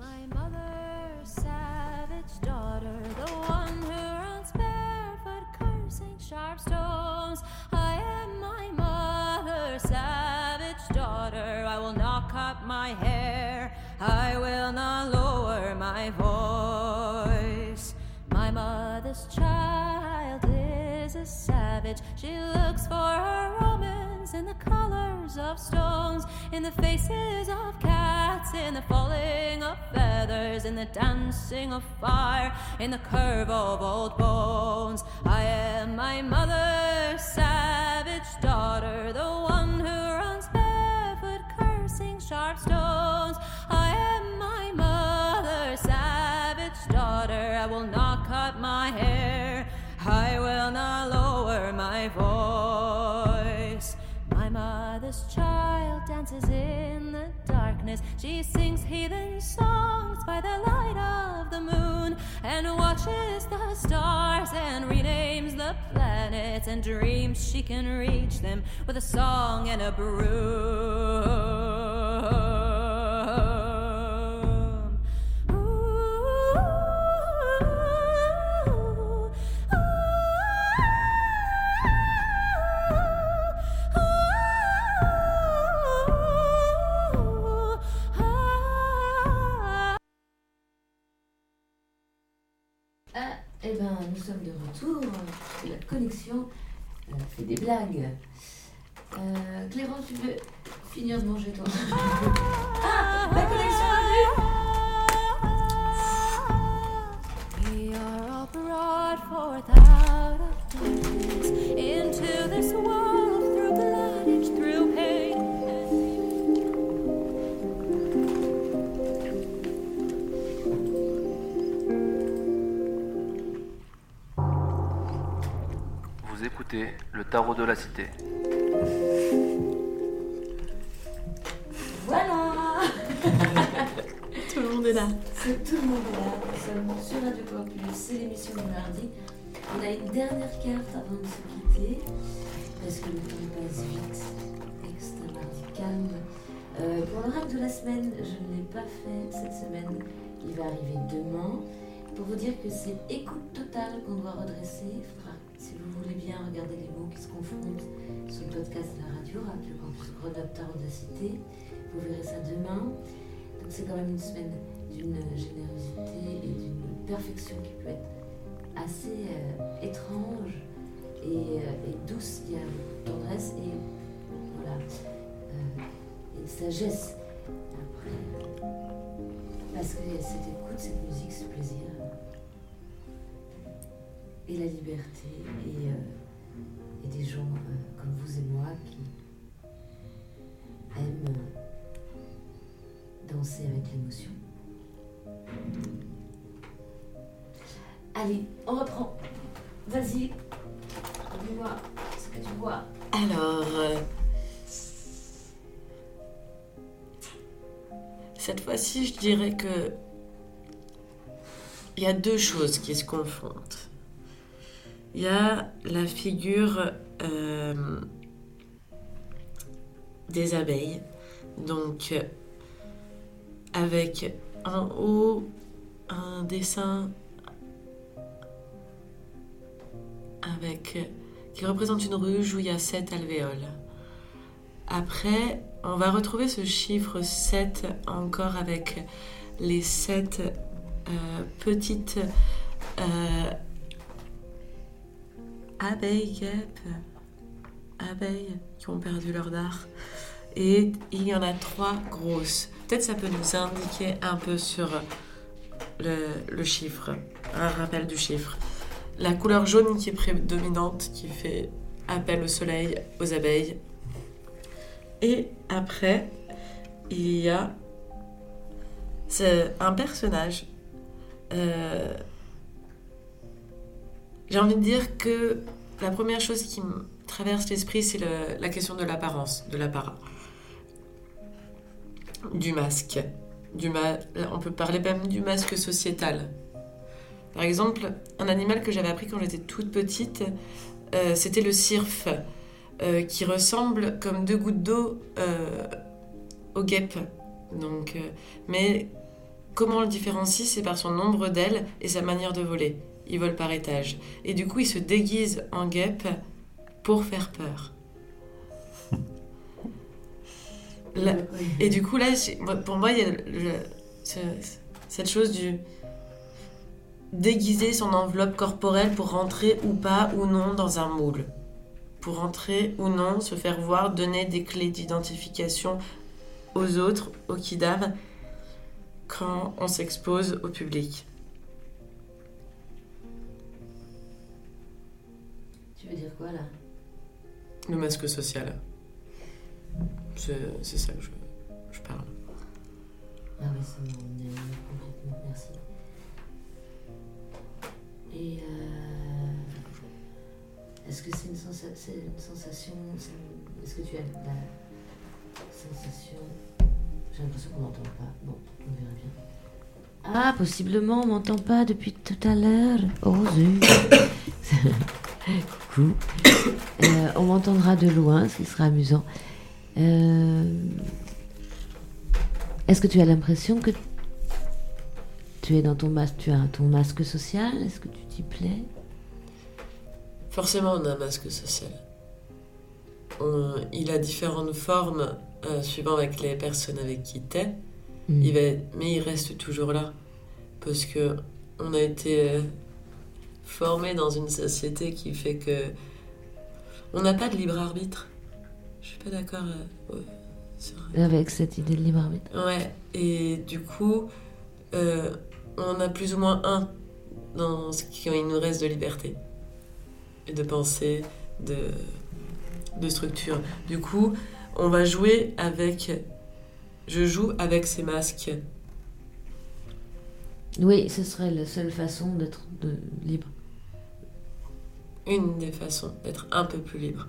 Colors of stones, in the faces of cats, in the falling of feathers, in the dancing of fire, in the curve of old bones. I am my mother's savage daughter, the one who runs barefoot, cursing sharp stones. Dances in the darkness. She sings heathen songs by the light of the moon and watches the stars and renames the planets and dreams she can reach them with a song and a broom. Des blagues. Euh, Clément, tu veux finir de manger toi Ah, la connexion Le tarot de la cité. Voilà Tout le monde est là. C'est tout le monde est là. Nous sommes sur Radio Campus, c'est l'émission du mardi. On a une dernière carte avant de se quitter, parce que le temps passe vite. et que C'est un mardi calme. Euh, pour l'oracle de la semaine, je ne l'ai pas fait cette semaine. Il va arriver demain. Pour vous dire que c'est écoute totale qu'on doit redresser. Il faudra, si vous voulez bien, regarder les mots qui se confrontent sur le podcast de la radio, Radio Campus Grenoble Tarot. Vous verrez ça demain. Donc c'est quand même une semaine d'une générosité et d'une perfection qui peut être assez euh, étrange et, euh, et douce. Il y a tendresse et voilà euh, et sagesse. Après, parce que cette écoute, cette musique, ce plaisir et la liberté et, euh, des gens euh, comme vous et moi qui aiment euh, danser avec l'émotion. Allez, on reprend. Vas-y, dis-moi ce que tu vois. Alors, cette fois-ci, je dirais que il y a deux choses qui se confrontent. Il y a la figure euh, des abeilles, donc avec en haut un dessin avec qui représente une ruche où il y a sept alvéoles. Après, on va retrouver ce chiffre 7 encore avec les sept euh, petites euh, abeilles abeilles qui ont perdu leur dard. Et il y en a trois grosses. Peut-être ça peut nous indiquer un peu sur le, chiffre, un rappel du chiffre. La couleur jaune qui est prédominante, qui fait appel au soleil, aux abeilles. Et après, il y a un personnage. euh, J'ai envie de dire que la première chose qui me traverse l'esprit, c'est la question de l'apparence, de l'apparat. Du masque. On peut parler même du masque sociétal. Par exemple, un animal que j'avais appris quand j'étais toute petite, euh, c'était le cirfe, euh, qui ressemble comme deux gouttes d'eau euh, aux guêpes. Donc, euh, mais comment on le différencie? C'est par son nombre d'ailes et sa manière de voler. Il vole par étage. Et du coup, il se déguise en guêpe pour faire peur. Là- et du coup, là, pour moi, il y a le- le- ce- cette chose du déguiser son enveloppe corporelle pour rentrer ou pas ou non dans un moule. pour entrer ou non, se faire voir, donner des clés d'identification aux autres, aux kidam, quand on s'expose au public. Veux dire quoi là Le masque social. C'est c'est ça que je, je parle. Ah oui, ça est complètement, merci. Et euh, est-ce que c'est une, sensa- c'est une sensation Est-ce que tu as la sensation J'ai l'impression qu'on m'entend pas. Bon, on verra bien. Ah, possiblement, on m'entend pas depuis tout à l'heure. Oh zut Coucou. Euh, on m'entendra de loin, ce qui sera amusant. Euh, est-ce que tu as l'impression que tu es dans ton masque, tu as ton masque social? Est-ce que tu t'y plais? Forcément, on a un masque social. On- il a différentes formes euh, suivant avec les personnes avec qui t'es. Mm. Il va, mais il reste toujours là. Parce que on a été formé dans une société qui fait que on n'a pas de libre arbitre. Je suis pas d'accord euh, ouais, sur- Avec cette idée de libre arbitre Ouais, et du coup, euh, on a plus ou moins un dans ce qu'il nous reste de liberté. Et de pensée, de, de structure. Du coup, on va jouer avec. Je joue avec ces masques. Oui, ce serait la seule façon d'être libre. Une des façons d'être un peu plus libre.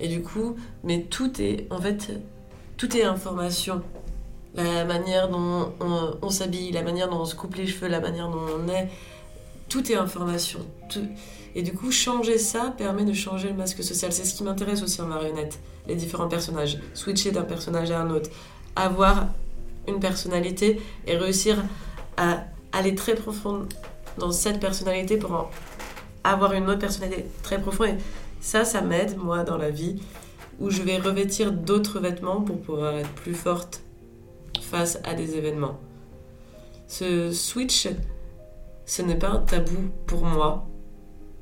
Et du coup, mais tout est, en fait, tout est information. La manière dont on, s'habille, la manière dont on se coupe les cheveux, la manière dont on est, tout est information. Tout- Et du coup, changer ça permet de changer le masque social. C'est ce qui m'intéresse aussi en marionnette, les différents personnages. Switcher d'un personnage à un autre. Avoir une personnalité et réussir à aller très profond dans cette personnalité pour en avoir une autre personnalité très profonde. Et ça, ça m'aide, moi, dans la vie, où je vais revêtir d'autres vêtements pour pouvoir être plus forte face à des événements. Ce switch, ce n'est pas un tabou pour moi,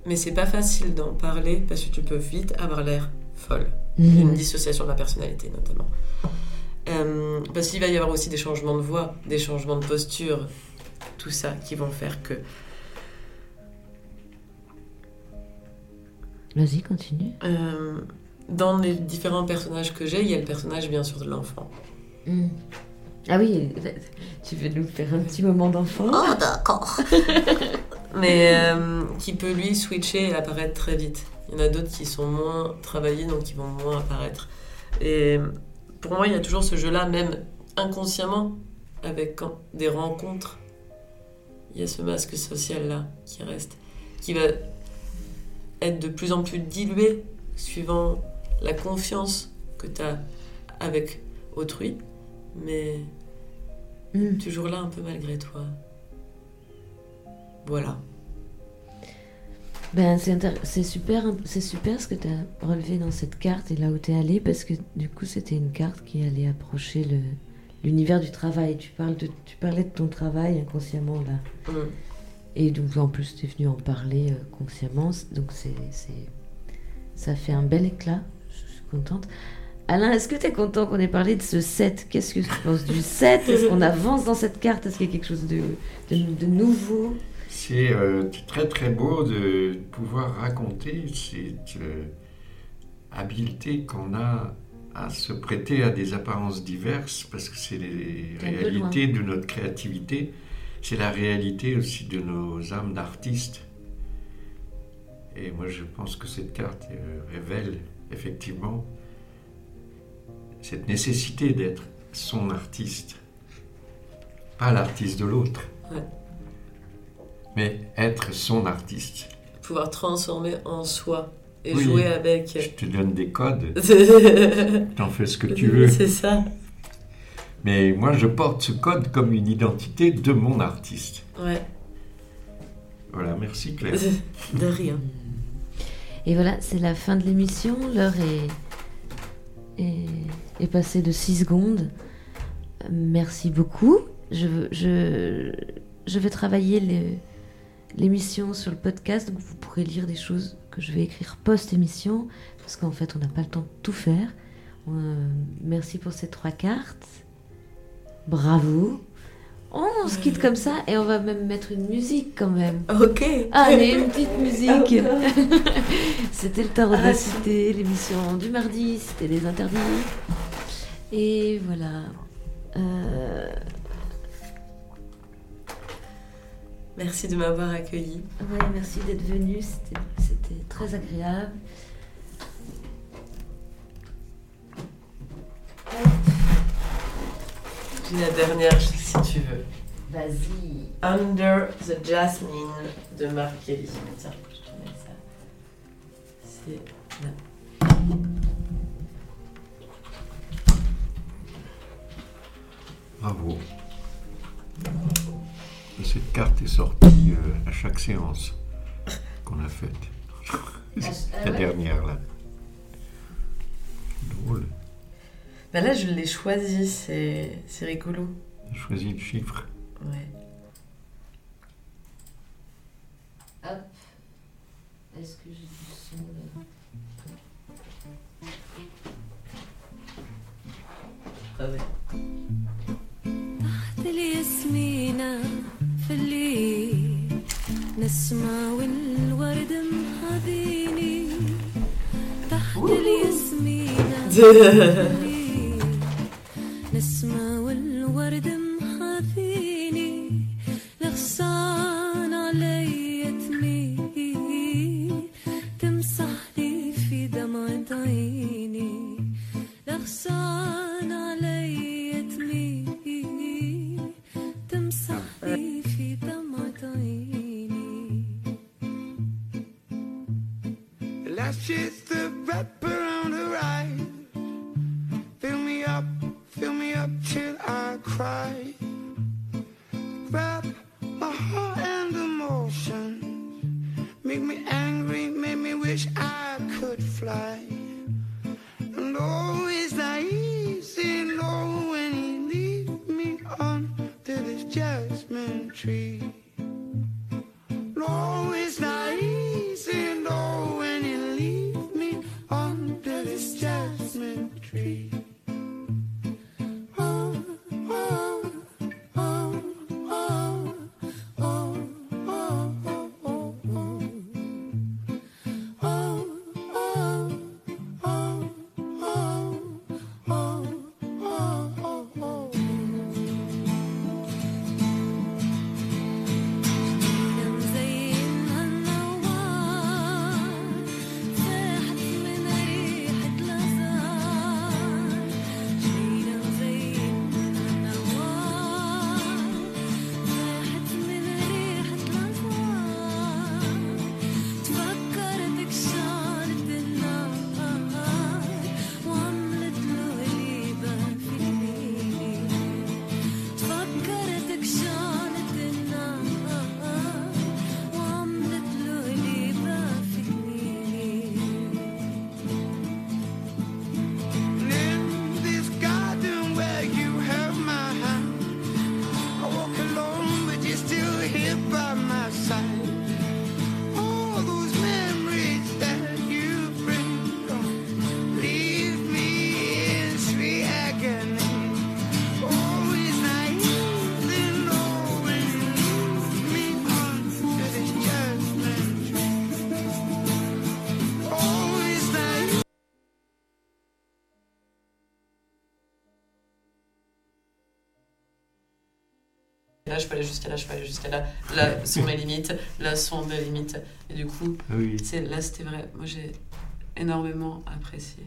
mais c'est pas facile d'en parler parce que tu peux vite avoir l'air folle une dissociation de la personnalité notamment. Euh, parce qu'il va y avoir aussi des changements de voix, des changements de posture, tout ça qui vont faire que Vas-y, continue. euh, dans les différents personnages que j'ai, il y a le personnage bien sûr de l'enfant. Mm. Ah oui, tu veux nous faire un petit moment d'enfant? Oh d'accord. Mais euh, qui peut lui switcher et apparaître très vite. Il y en a d'autres qui sont moins travaillés donc qui vont moins apparaître. Et pour moi, il y a toujours ce jeu-là, même inconsciemment, avec quand- des rencontres. Il y a ce masque social-là qui reste, qui va être de plus en plus dilué suivant la confiance que tu as avec autrui, mais Mm. toujours là un peu malgré toi. Voilà. Ben, c'est super, c'est super ce que tu as relevé dans cette carte et là où tu es allé parce que du coup c'était une carte qui allait approcher le l'univers du travail. Tu parles de tu parlais de ton travail inconsciemment là. Mm. Et donc en plus tu es venu en parler euh, consciemment, donc c'est c'est ça fait un bel éclat. Je suis contente. Alain, est-ce que tu es content qu'on ait parlé de ce set? Qu'est-ce que tu penses du set? Est-ce qu'on avance dans cette carte? Est-ce qu'il y a quelque chose de, de, de nouveau? C'est euh, très très beau de pouvoir raconter cette euh, habileté qu'on a à se prêter à des apparences diverses parce que c'est les réalités de notre créativité, c'est la réalité aussi de nos âmes d'artistes. Et moi je pense que cette carte euh, révèle effectivement cette nécessité d'être son artiste, pas l'artiste de l'autre Ouais. mais être son artiste. Pouvoir transformer en soi et Oui. jouer Je avec. te donne des codes, c'est t'en fais ce que tu veux. ça. Mais moi, je porte ce code comme une identité de mon artiste. Ouais. Voilà, merci Claire. De rien. Et voilà, c'est la fin de l'émission. L'heure est, est, est passée de 6 secondes. Merci beaucoup. Je, veux- je, je vais travailler le- l'émission sur le podcast, donc vous pourrez lire des choses que je vais écrire post-émission, parce qu'en fait, on n'a pas le temps de tout faire. Euh, merci pour ces trois cartes. Bravo. On se quitte comme ça et on va même mettre une musique quand même. Ok. Allez, une petite musique. c'était le tarot de Ah, la si. cité, l'émission du mardi, c'était les interdits. Et voilà. Euh, Merci de m'avoir accueilli. ouais, merci d'être venu, c'était c'était très agréable. J'ai la dernière, si tu veux. Vas-y. Under the Jasmine de Mark Kelly. Tiens, je te mets ça. C'est là. Cette carte est sortie euh, à chaque séance qu'on a faite. La dernière, là. Drôle. Bah là, je l'ai choisi, c'est c'est rigolo. J'ai choisi le chiffre. Ouais. نسمع والورد محاذيني تحت الياسمينة je peux aller jusqu'à là, je peux aller jusqu'à là. Là sont mes limites, là sont mes limites. Et du coup, Oui. là, c'était vrai. Moi, j'ai énormément apprécié.